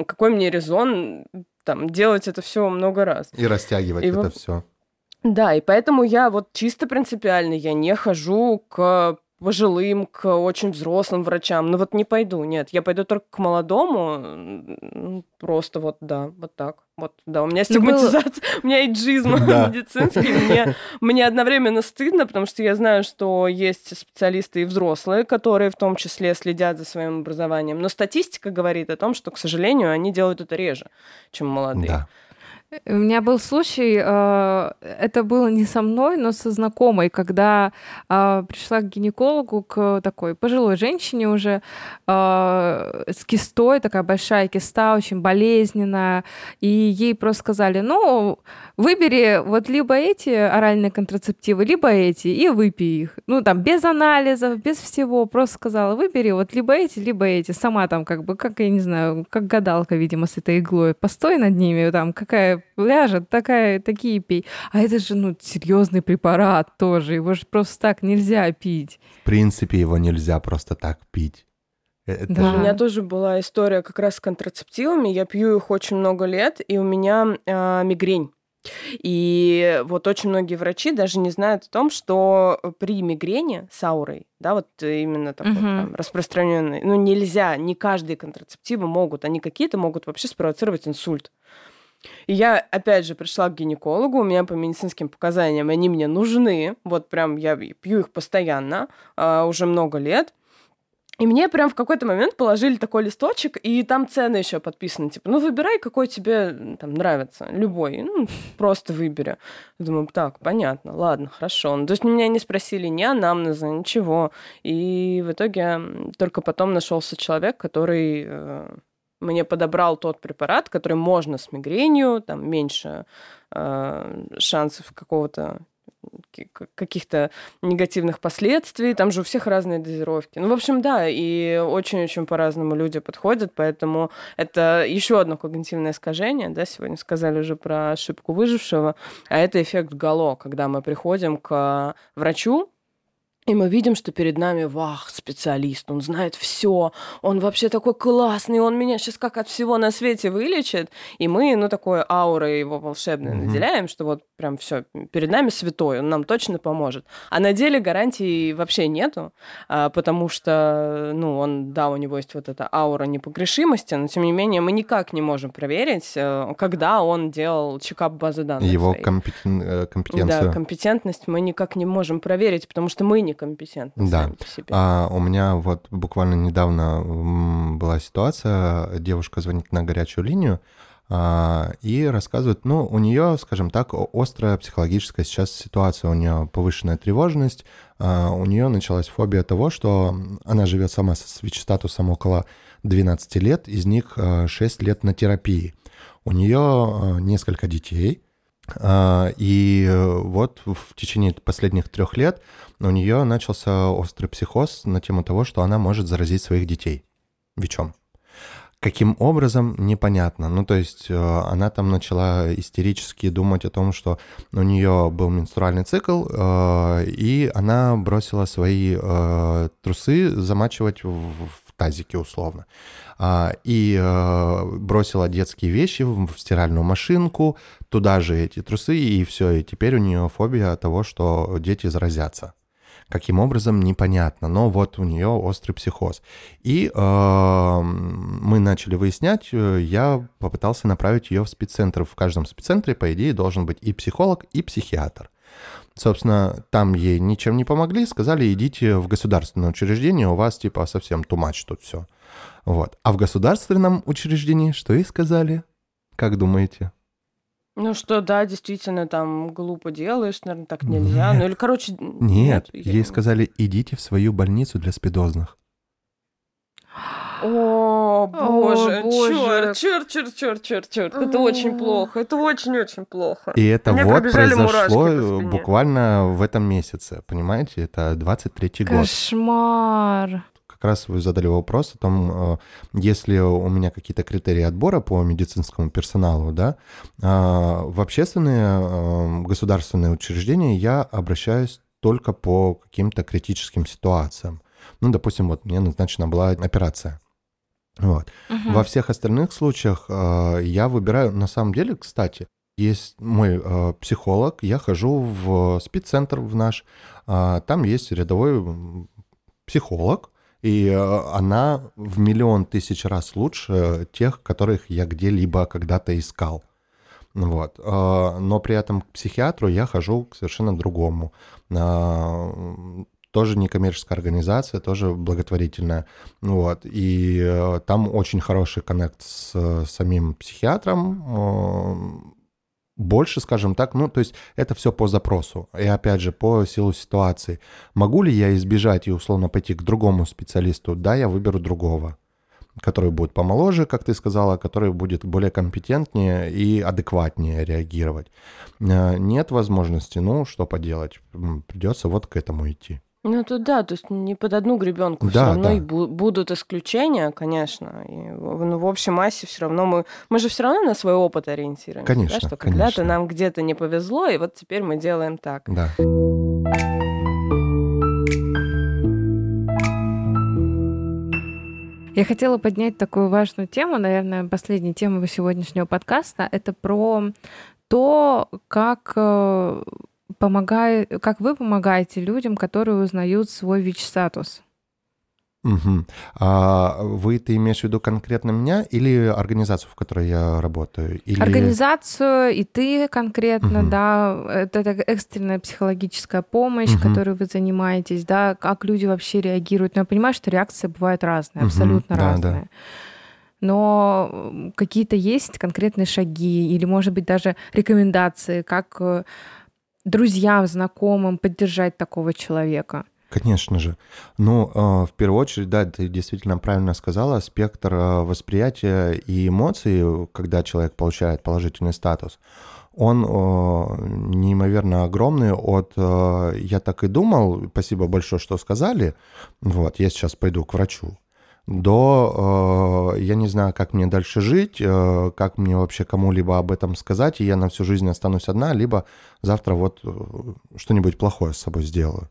Какой мне резон там делать это все много раз? И растягивать и это вот... все. Да, и поэтому я вот чисто принципиально, я не хожу к пожилым, к очень взрослым врачам. Ну вот не пойду, нет. Я пойду только к молодому. Просто вот, да, вот так. Вот, да, у меня ну, стигматизация, у меня эйджизм медицинский. Мне, мне одновременно стыдно, потому что я знаю, что есть специалисты и взрослые, которые в том числе следят за своим образованием. Но статистика говорит о том, что, к сожалению, они делают это реже, чем молодые. Да. У меня был случай, э, это было не со мной, но со знакомой, когда э, пришла к гинекологу, к такой пожилой женщине уже э, с кистой, такая большая киста, очень болезненная, и ей просто сказали, ну, выбери вот либо эти оральные контрацептивы, либо эти, и выпей их. Ну, там, без анализов, без всего, просто сказала, выбери вот либо эти, либо эти. Сама там как бы, как, я не знаю, как гадалка, видимо, с этой иглой, постой над ними, там, какая ляжет, такая, такие пей. А это же, ну, серьезный препарат тоже, его же просто так нельзя пить. В принципе, его нельзя просто так пить. Э, это да. У меня тоже была история как раз с контрацептивами. Я пью их очень много лет, и у меня э, мигрень. И вот очень многие врачи даже не знают о том, что при мигрени с аурой, да, вот именно такой угу. там, распространенный, ну нельзя, не каждые контрацептивы могут, они какие-то могут вообще спровоцировать инсульт. И я, опять же, пришла к гинекологу, у меня по медицинским показаниям они мне нужны, вот прям я пью их постоянно, а, уже много лет. И мне прям в какой-то момент положили такой листочек, и там цены еще подписаны. Типа, ну, выбирай, какой тебе там нравится. Любой. Ну, просто выбери. Думаю, так, понятно, ладно, хорошо. Ну, то есть меня не спросили ни анамнеза, ничего. И в итоге только потом нашелся человек, который э, мне подобрал тот препарат, который можно с мигренью, там меньше э, шансов какого-то каких-то негативных последствий. Там же у всех разные дозировки. Ну, в общем, да, и очень-очень по-разному люди подходят, поэтому это еще одно когнитивное искажение, да, сегодня сказали уже про ошибку выжившего, а это эффект Гало, когда мы приходим к врачу, и мы видим, что перед нами, вах, специалист, он знает все, он вообще такой классный, он меня сейчас как от всего на свете вылечит. И мы, ну, такой аурой его волшебной mm-hmm. наделяем, что вот прям все, перед нами святой, он нам точно поможет. А на деле гарантии вообще нету, а, потому что, ну, он, да, у него есть вот эта аура непогрешимости, но тем не менее мы никак не можем проверить, э, когда он делал чекап базы данных. Его компетен... Э, компетенцию. Да, компетентность мы никак не можем проверить, потому что мы не некомпетентны да. по себе. А у меня вот буквально недавно была ситуация, девушка звонит на горячую линию, а, и рассказывает, ну, у нее, скажем так, острая психологическая сейчас ситуация, у нее повышенная тревожность, а, у нее началась фобия того, что она живет сама с ВИЧ-статусом около 12 лет, из них 6 лет на терапии. У нее несколько детей, а, и вот в течение последних трех лет у нее начался острый психоз на тему того, что она может заразить своих детей ВИЧом. Каким образом, непонятно. Ну, то есть э, она там начала истерически думать о том, что у нее был менструальный цикл, э, и она бросила свои трусы замачивать в тазике условно. А, и э, бросила детские вещи в стиральную машинку, туда же эти трусы, и все. И теперь у нее фобия того, что дети заразятся. Каким образом, непонятно, но вот у нее острый психоз. И э, мы начали выяснять, э, я попытался направить ее в спеццентр. В каждом спеццентре, по идее, должен быть и психолог, и психиатр. Собственно, там ей ничем не помогли, сказали, идите в государственное учреждение, у вас типа совсем тумач тут все. Вот. А в государственном учреждении что ей сказали? Как думаете? Ну что, да, действительно, там глупо делаешь, наверное, так нельзя. Нет. Ну или, короче... Нет, нет ей сказали, идите в свою больницу для спидозных. О, боже, черт, черт, черт, черт, черт, черт. Это очень плохо, это очень-очень плохо. И это вот произошло буквально в этом месяце, понимаете? Это 23-й год. Кошмар раз вы задали вопрос о том, э, если у меня какие-то критерии отбора по медицинскому персоналу, да, а, в общественные э, государственные учреждения я обращаюсь только по каким-то критическим ситуациям. Ну, допустим, вот мне назначена была операция. Вот. Угу. Во всех остальных случаях э, я выбираю, на самом деле, кстати, есть мой э, психолог, я хожу в спеццентр в наш, э, там есть рядовой психолог, и э, она в миллион тысяч раз лучше тех, которых я где-либо когда-то искал. Вот. Э, но при этом к психиатру я хожу к совершенно другому. Э, тоже некоммерческая организация, тоже благотворительная. Вот. И там очень хороший коннект с самим психиатром больше, скажем так, ну, то есть это все по запросу. И опять же, по силу ситуации. Могу ли я избежать и условно пойти к другому специалисту? Да, я выберу другого, который будет помоложе, как ты сказала, который будет более компетентнее и адекватнее реагировать. Э, нет возможности, ну, что поделать, придется вот к этому идти. Ну, тут да, то есть не под одну гребенку. Все равно да. и бу- будут исключения, конечно. И, ну, в общей массе все равно мы... Мы же все равно на свой опыт ориентируемся. Конечно, да, что конечно. когда-то нам где-то не повезло, и вот теперь мы делаем так. Да. Я хотела поднять такую важную тему, наверное, последняя тема сегодняшнего подкаста. Это про то, как э, помогает, как вы помогаете людям, которые узнают свой ВИЧ-статус? Угу. А вы ты имеешь в виду конкретно меня или организацию, в которой я работаю? Или... Организацию и ты конкретно, угу. да, это, это экстренная психологическая помощь, угу. которой вы занимаетесь, да, как люди вообще реагируют. Но я понимаю, что реакции бывают разные, угу. абсолютно да, разные. Да. Но какие-то есть конкретные шаги или, может быть, даже рекомендации, как э, друзьям, знакомым поддержать такого человека? Конечно же. Ну, э, в первую очередь, да, ты действительно правильно сказала, спектр э, восприятия и эмоций, когда человек получает положительный статус, он э, неимоверно огромный от «я так и думал, спасибо большое, что сказали, вот, я сейчас пойду к врачу», до э, я не знаю, как мне дальше жить, э, как мне вообще кому-либо об этом сказать, и я на всю жизнь останусь одна, либо завтра вот э, что-нибудь плохое с собой сделаю.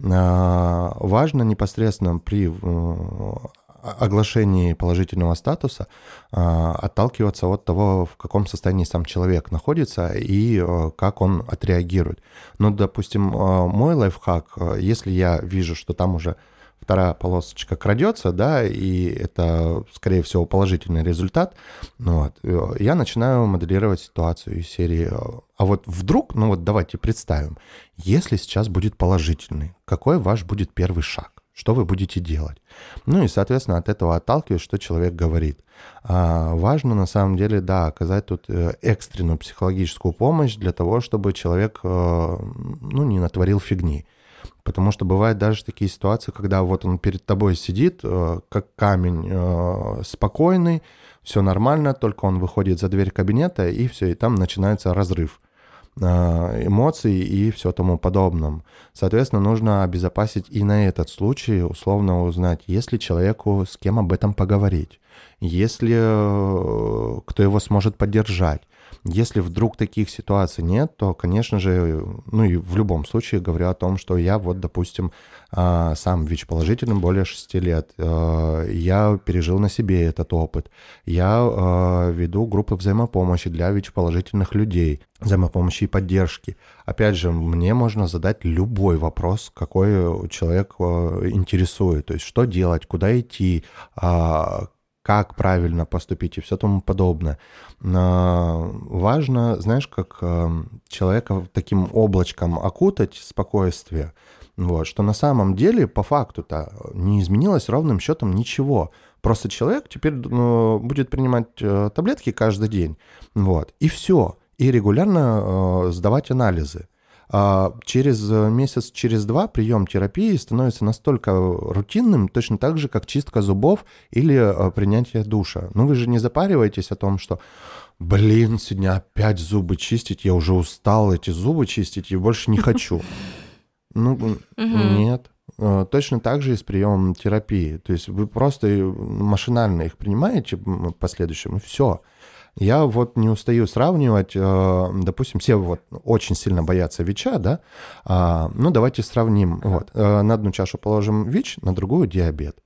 Э, важно непосредственно при э, оглашении положительного статуса э, отталкиваться от того, в каком состоянии сам человек находится и э, как он отреагирует. Ну, допустим, э, мой лайфхак, э, если я вижу, что там уже вторая полосочка крадется, да, и это, скорее всего, положительный результат, ну, вот, э, я начинаю моделировать ситуацию из серии «А вот вдруг, ну вот давайте представим, если сейчас будет положительный, какой ваш будет первый шаг?» что вы будете делать. Ну и, соответственно, от этого отталкиваюсь, что человек говорит. А, важно, на самом деле, да, оказать тут э, экстренную психологическую помощь для того, чтобы человек, э, ну, не натворил фигни. Потому что бывают даже такие ситуации, когда вот он перед тобой сидит, э, как камень, э, спокойный, все нормально, только он выходит за дверь кабинета, и все, и там начинается разрыв э, эмоций и все тому подобном. Соответственно, нужно обезопасить и на этот случай, условно узнать, есть ли человеку с кем об этом поговорить, есть ли кто его сможет поддержать, если вдруг таких ситуаций нет, то, конечно же, ну и в любом случае говорю о том, что я вот, допустим, а, сам ВИЧ-положительным более 6 лет, а, я пережил на себе этот опыт, я а, веду группы взаимопомощи для ВИЧ-положительных людей, взаимопомощи и поддержки. Опять же, мне можно задать любой вопрос, какой человек интересует, то есть что делать, куда идти, как правильно поступить и все тому подобное. Важно, знаешь, как эм, человека таким облачком окутать спокойствие, вот, что на самом деле по факту-то не изменилось ровным счетом ничего. Просто человек теперь ну, будет принимать э, таблетки каждый день, вот, и все, и регулярно э, сдавать анализы. А, через месяц, через два прием терапии становится настолько рутинным, точно так же, как чистка зубов или а, принятие душа. Ну, вы же не запариваетесь о том, что блин, сегодня опять зубы чистить, я уже устал эти зубы чистить и больше не хочу. Ну, нет. А, точно так же и с приемом терапии. То есть вы просто машинально их принимаете последующим, и все. Я вот не устаю сравнивать, а, допустим, все вот очень сильно боятся ВИЧа, да, а, ну давайте сравним, вот, на одну чашу положим ВИЧ, на другую диабет.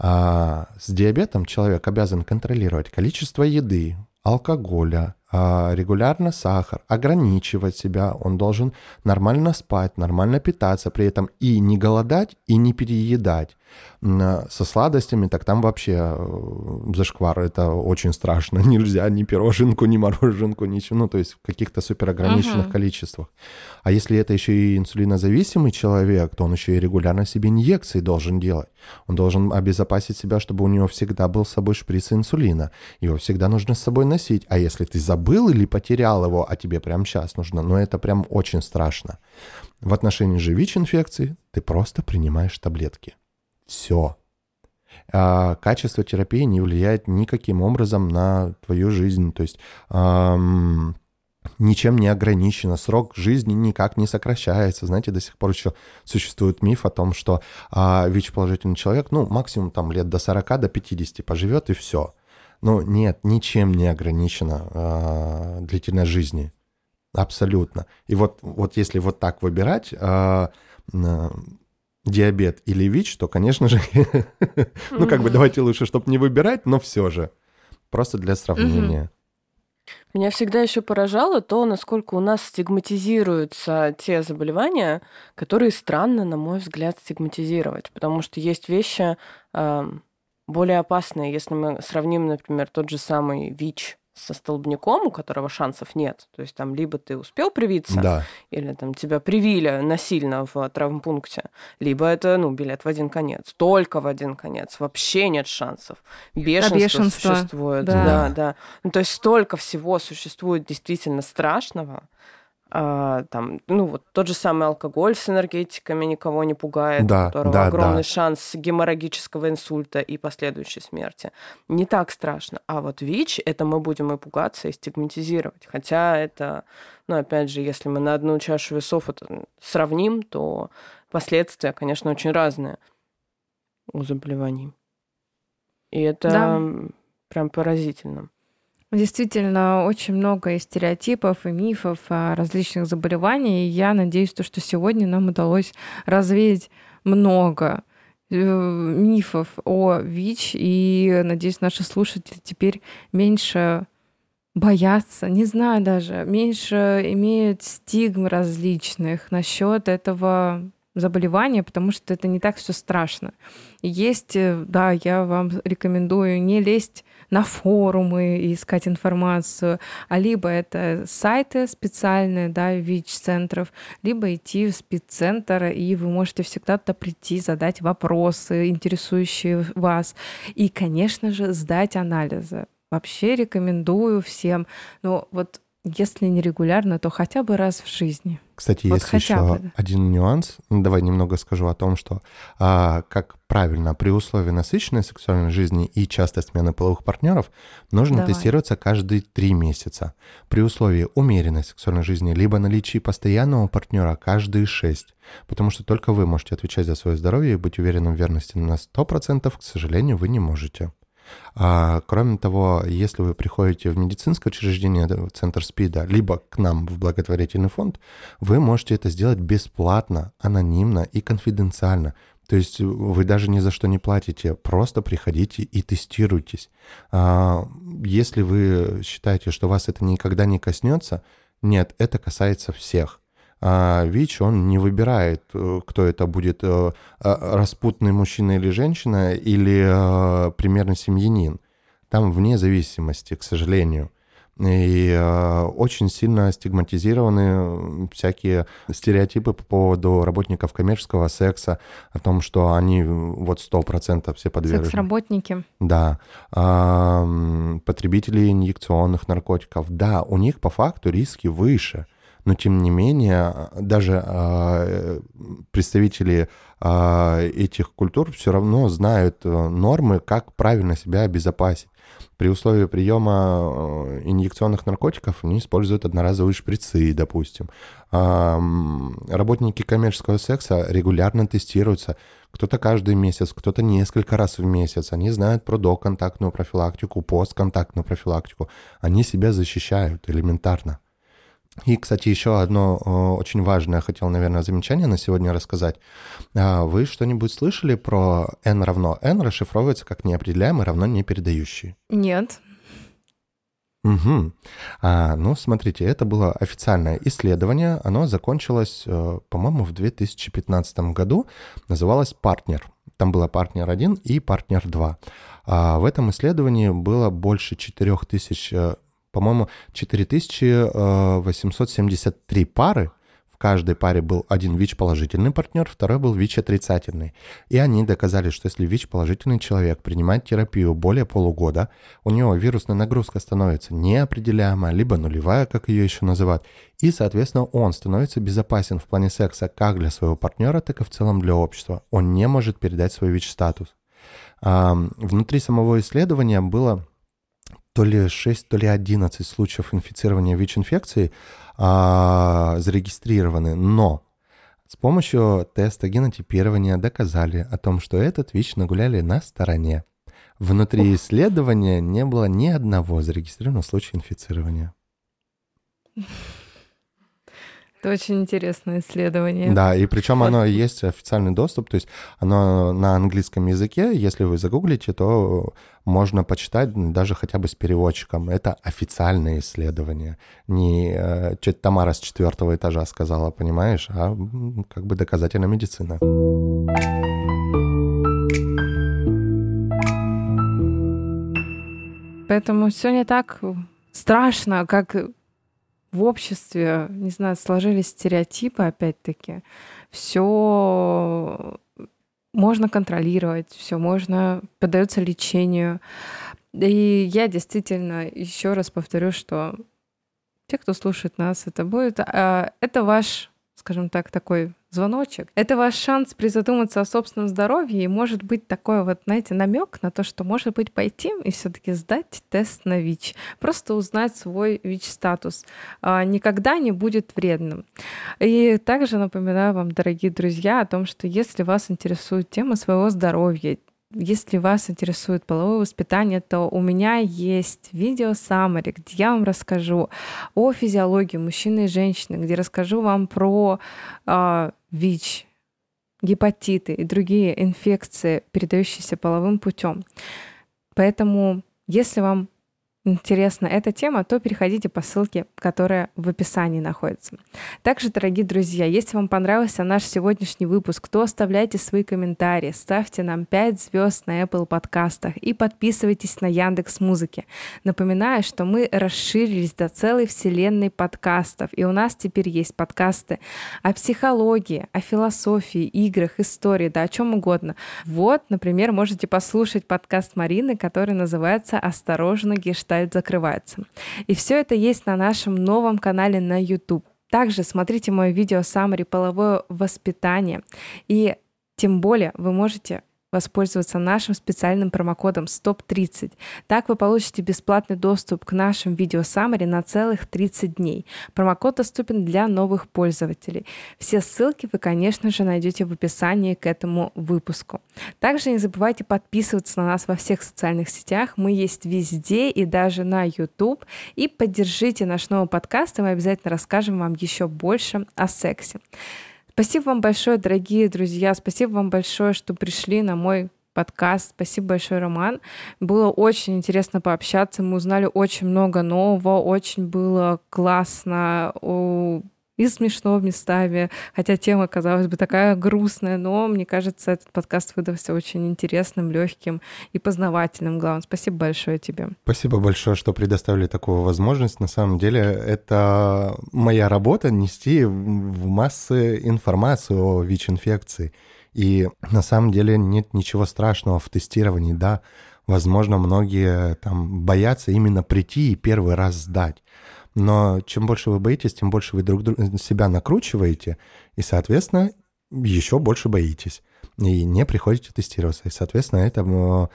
С диабетом человек обязан контролировать количество еды, алкоголя, а, регулярно сахар, ограничивать себя, он должен нормально спать, нормально питаться, при этом и не голодать, и не переедать. А, со сладостями, так там вообще э, зашквар, это очень страшно. Нельзя ни пироженку, ни мороженку, ничего, ну, то есть в каких-то суперограниченных uh-huh. количествах. А если это еще и инсулинозависимый человек, то он еще и регулярно себе инъекции должен делать. Он должен обезопасить себя, чтобы у него всегда был с собой шприц инсулина. Его всегда нужно с собой носить. А если ты забыл или потерял его, а тебе прямо сейчас нужно, ну, это прям очень страшно. В отношении же ВИЧ-инфекции ты просто принимаешь таблетки. Все. А качество терапии не влияет никаким образом на твою жизнь. То есть эм, ничем не ограничено, срок жизни никак не сокращается. Знаете, до сих пор еще существует миф о том, что а, ВИЧ-положительный человек, ну, максимум там лет до 40, до 50 поживет и все. Но нет, ничем не ограничена а, длительность жизни. Абсолютно. И вот, вот если вот так выбирать, а, диабет или ВИЧ, то, конечно же, ну, как бы давайте лучше, чтобы не выбирать, но все же. Просто для сравнения. Меня всегда еще поражало то, насколько у нас стигматизируются те заболевания, которые странно, на мой взгляд, стигматизировать. Потому что есть вещи э, более опасные. Если мы сравним, например, тот же самый ВИЧ со столбняком, у которого шансов нет. То есть там либо ты успел привиться, да. или там тебя привили насильно в травмпункте, либо это, ну, билет в один конец. Только в один конец. Вообще нет шансов. Бешенство, бешенство. существует. Да. да, да. Ну, то есть столько всего существует действительно страшного, а, там, ну, вот тот же самый алкоголь с энергетиками никого не пугает, да, у которого да, огромный да. шанс геморрагического инсульта и последующей смерти. Не так страшно. А вот ВИЧ, это мы будем и пугаться, и стигматизировать. Хотя это, ну, опять же, если мы на одну чашу весов это сравним, то последствия, конечно, очень разные у заболеваний. И это да. прям поразительно. Действительно, очень много и стереотипов, и мифов о различных заболеваниях. И я надеюсь, то, что сегодня нам удалось развеять много э, мифов о ВИЧ, и, надеюсь, наши слушатели теперь меньше боятся, не знаю даже, меньше имеют стигм различных насчет этого заболевания, потому что это не так все страшно. Есть, э, да, я вам рекомендую не лезть на форумы и искать информацию, а либо это сайты специальные, да, ВИЧ-центров, либо идти в спеццентр, и вы можете всегда туда прийти, задать вопросы, интересующие вас, и, конечно же, сдать анализы. Вообще рекомендую всем. Но вот если не регулярно, то хотя бы раз в жизни. Кстати, вот есть еще бы. один нюанс. Ну, давай немного скажу о том, что а, как правильно при условии насыщенной сексуальной жизни и частой смены половых партнеров нужно давай. тестироваться каждые три месяца. При условии умеренной сексуальной жизни либо наличии постоянного партнера каждые шесть. Потому что только вы можете отвечать за свое здоровье и быть уверенным в верности на 100%, к сожалению, вы не можете. А, кроме того, если вы приходите в медицинское учреждение, в центр СПИДа, либо к нам в благотворительный фонд, вы можете это сделать бесплатно, анонимно и конфиденциально. То есть вы даже ни за что не платите, просто приходите и тестируйтесь. А, если вы считаете, что вас это никогда не коснется, нет, это касается всех а ВИЧ, он не выбирает, э, кто это будет, э, а, распутный мужчина или женщина, или э, примерно семьянин. Там вне зависимости, к сожалению. И э, очень сильно стигматизированы всякие стереотипы по поводу работников коммерческого секса, о том, что они вот сто процентов все подвержены. Секс-работники. Да. Э, потребители инъекционных наркотиков. Да, у них по факту риски выше – но тем не менее даже э, представители э, этих культур все равно знают нормы, как правильно себя обезопасить. При условии приема инъекционных наркотиков они используют одноразовые шприцы, допустим. Работники коммерческого секса регулярно тестируются. Кто-то каждый месяц, кто-то несколько раз в месяц. Они знают про доконтактную профилактику, постконтактную профилактику. Они себя защищают элементарно. И, кстати, еще одно очень важное хотел, наверное, замечание на сегодня рассказать. А, вы что-нибудь слышали про n равно n расшифровывается как неопределяемый равно непередающий? Нет. Угу. А, ну, смотрите, это было официальное исследование. Оно закончилось, э, по-моему, в 2015 году. Называлось «Партнер». Там было партнер 1 и партнер 2. А в этом исследовании было больше 4000, э, по-моему, 4873 пары в каждой паре был один ВИЧ-положительный партнер, второй был ВИЧ-отрицательный. И они доказали, что если ВИЧ-положительный человек принимает терапию более полугода, у него вирусная нагрузка становится неопределяемая, либо нулевая, как ее еще называют, и, соответственно, он становится безопасен в плане секса как для своего партнера, так и в целом для общества. Он не может передать свой ВИЧ-статус. Внутри самого исследования было то ли 6, то ли 11 случаев инфицирования ВИЧ-инфекцией а, зарегистрированы, но с помощью теста генотипирования доказали о том, что этот ВИЧ нагуляли на стороне. Внутри исследования не было ни одного зарегистрированного случая инфицирования. Это очень интересное исследование. Да, и причем оно есть официальный доступ, то есть оно на английском языке, если вы загуглите, то можно почитать даже хотя бы с переводчиком. Это официальное исследование. Не э, что-то Тамара с четвертого этажа сказала, понимаешь, а как бы доказательная медицина. Поэтому все не так страшно, как в обществе, не знаю, сложились стереотипы, опять-таки, все можно контролировать, все можно, поддается лечению. И я действительно еще раз повторю, что те, кто слушает нас, это будет, а, это ваш, скажем так, такой звоночек. Это ваш шанс призадуматься о собственном здоровье и может быть такой вот, знаете, намек на то, что может быть пойти и все-таки сдать тест на ВИЧ, просто узнать свой ВИЧ-статус. А, никогда не будет вредным. И также напоминаю вам, дорогие друзья, о том, что если вас интересует тема своего здоровья, если вас интересует половое воспитание, то у меня есть видео саммари, где я вам расскажу о физиологии мужчины и женщины, где расскажу вам про э, ВИЧ, гепатиты и другие инфекции, передающиеся половым путем. Поэтому, если вам интересна эта тема, то переходите по ссылке, которая в описании находится. Также, дорогие друзья, если вам понравился наш сегодняшний выпуск, то оставляйте свои комментарии, ставьте нам 5 звезд на Apple подкастах и подписывайтесь на Яндекс Музыки. Напоминаю, что мы расширились до целой вселенной подкастов, и у нас теперь есть подкасты о психологии, о философии, играх, истории, да о чем угодно. Вот, например, можете послушать подкаст Марины, который называется «Осторожно, гештальт сайт закрывается. И все это есть на нашем новом канале на YouTube. Также смотрите мое видео «Саммари половое воспитание». И тем более вы можете воспользоваться нашим специальным промокодом STOP30. Так вы получите бесплатный доступ к нашим видео Summary на целых 30 дней. Промокод доступен для новых пользователей. Все ссылки вы, конечно же, найдете в описании к этому выпуску. Также не забывайте подписываться на нас во всех социальных сетях. Мы есть везде и даже на YouTube. И поддержите наш новый подкаст, и мы обязательно расскажем вам еще больше о сексе. Спасибо вам большое, дорогие друзья. Спасибо вам большое, что пришли на мой подкаст. Спасибо большое, Роман. Было очень интересно пообщаться. Мы узнали очень много нового. Очень было классно и смешно местами, хотя тема, казалось бы, такая грустная, но мне кажется, этот подкаст выдался очень интересным, легким и познавательным. Главное, спасибо большое тебе. Спасибо большое, что предоставили такую возможность. На самом деле, это моя работа нести в массы информацию о ВИЧ-инфекции. И на самом деле нет ничего страшного в тестировании, да. Возможно, многие там боятся именно прийти и первый раз сдать. Но чем больше вы боитесь, тем больше вы друг друга себя накручиваете, и, соответственно, еще больше боитесь. И не приходите тестироваться. И, соответственно, это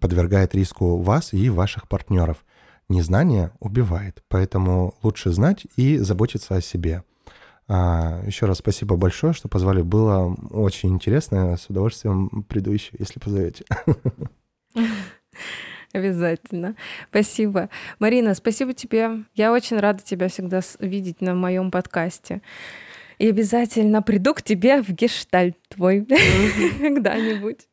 подвергает риску вас и ваших партнеров. Незнание убивает, поэтому лучше знать и заботиться о себе. А, еще раз спасибо большое, что позвали. Было очень интересно. С удовольствием приду еще, если позовете. Обязательно. Спасибо. Марина, спасибо тебе. Я очень рада тебя всегда видеть на моем подкасте. И обязательно приду к тебе в гештальт твой когда-нибудь.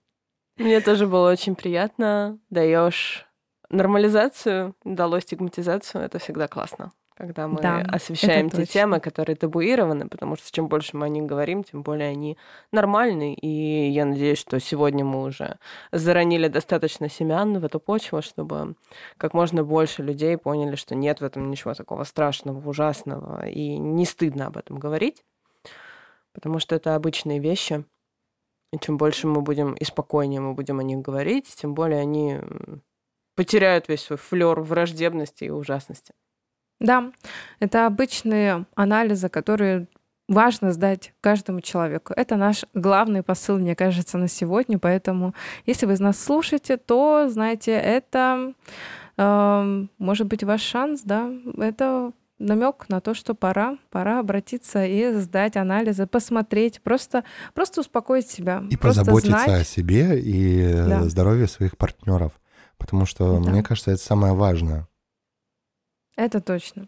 Мне тоже было очень приятно. Даешь нормализацию, дало стигматизацию. Это всегда классно когда мы да, освещаем те темы, которые табуированы, потому что чем больше мы о них говорим, тем более они нормальны. И я надеюсь, что сегодня мы уже заронили достаточно семян в эту почву, чтобы как можно больше людей поняли, что нет в этом ничего такого страшного, ужасного, и не стыдно об этом говорить, потому что это обычные вещи. И чем больше мы будем и спокойнее мы будем о них говорить, тем более они потеряют весь свой флер враждебности и ужасности. Да, это обычные анализы, которые важно сдать каждому человеку. Это наш главный посыл, мне кажется, на сегодня. Поэтому, если вы нас слушаете, то, знаете, это э, может быть ваш шанс, да, это намек на то, что пора, пора обратиться и сдать анализы, посмотреть, просто, просто успокоить себя. И позаботиться знать. о себе и да. здоровье своих партнеров. Потому что, да. мне кажется, это самое важное. Это точно.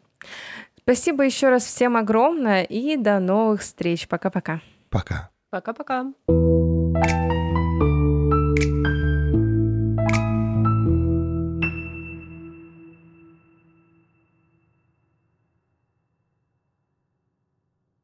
Спасибо еще раз всем огромное и до новых встреч. Пока-пока. Пока. Пока-пока.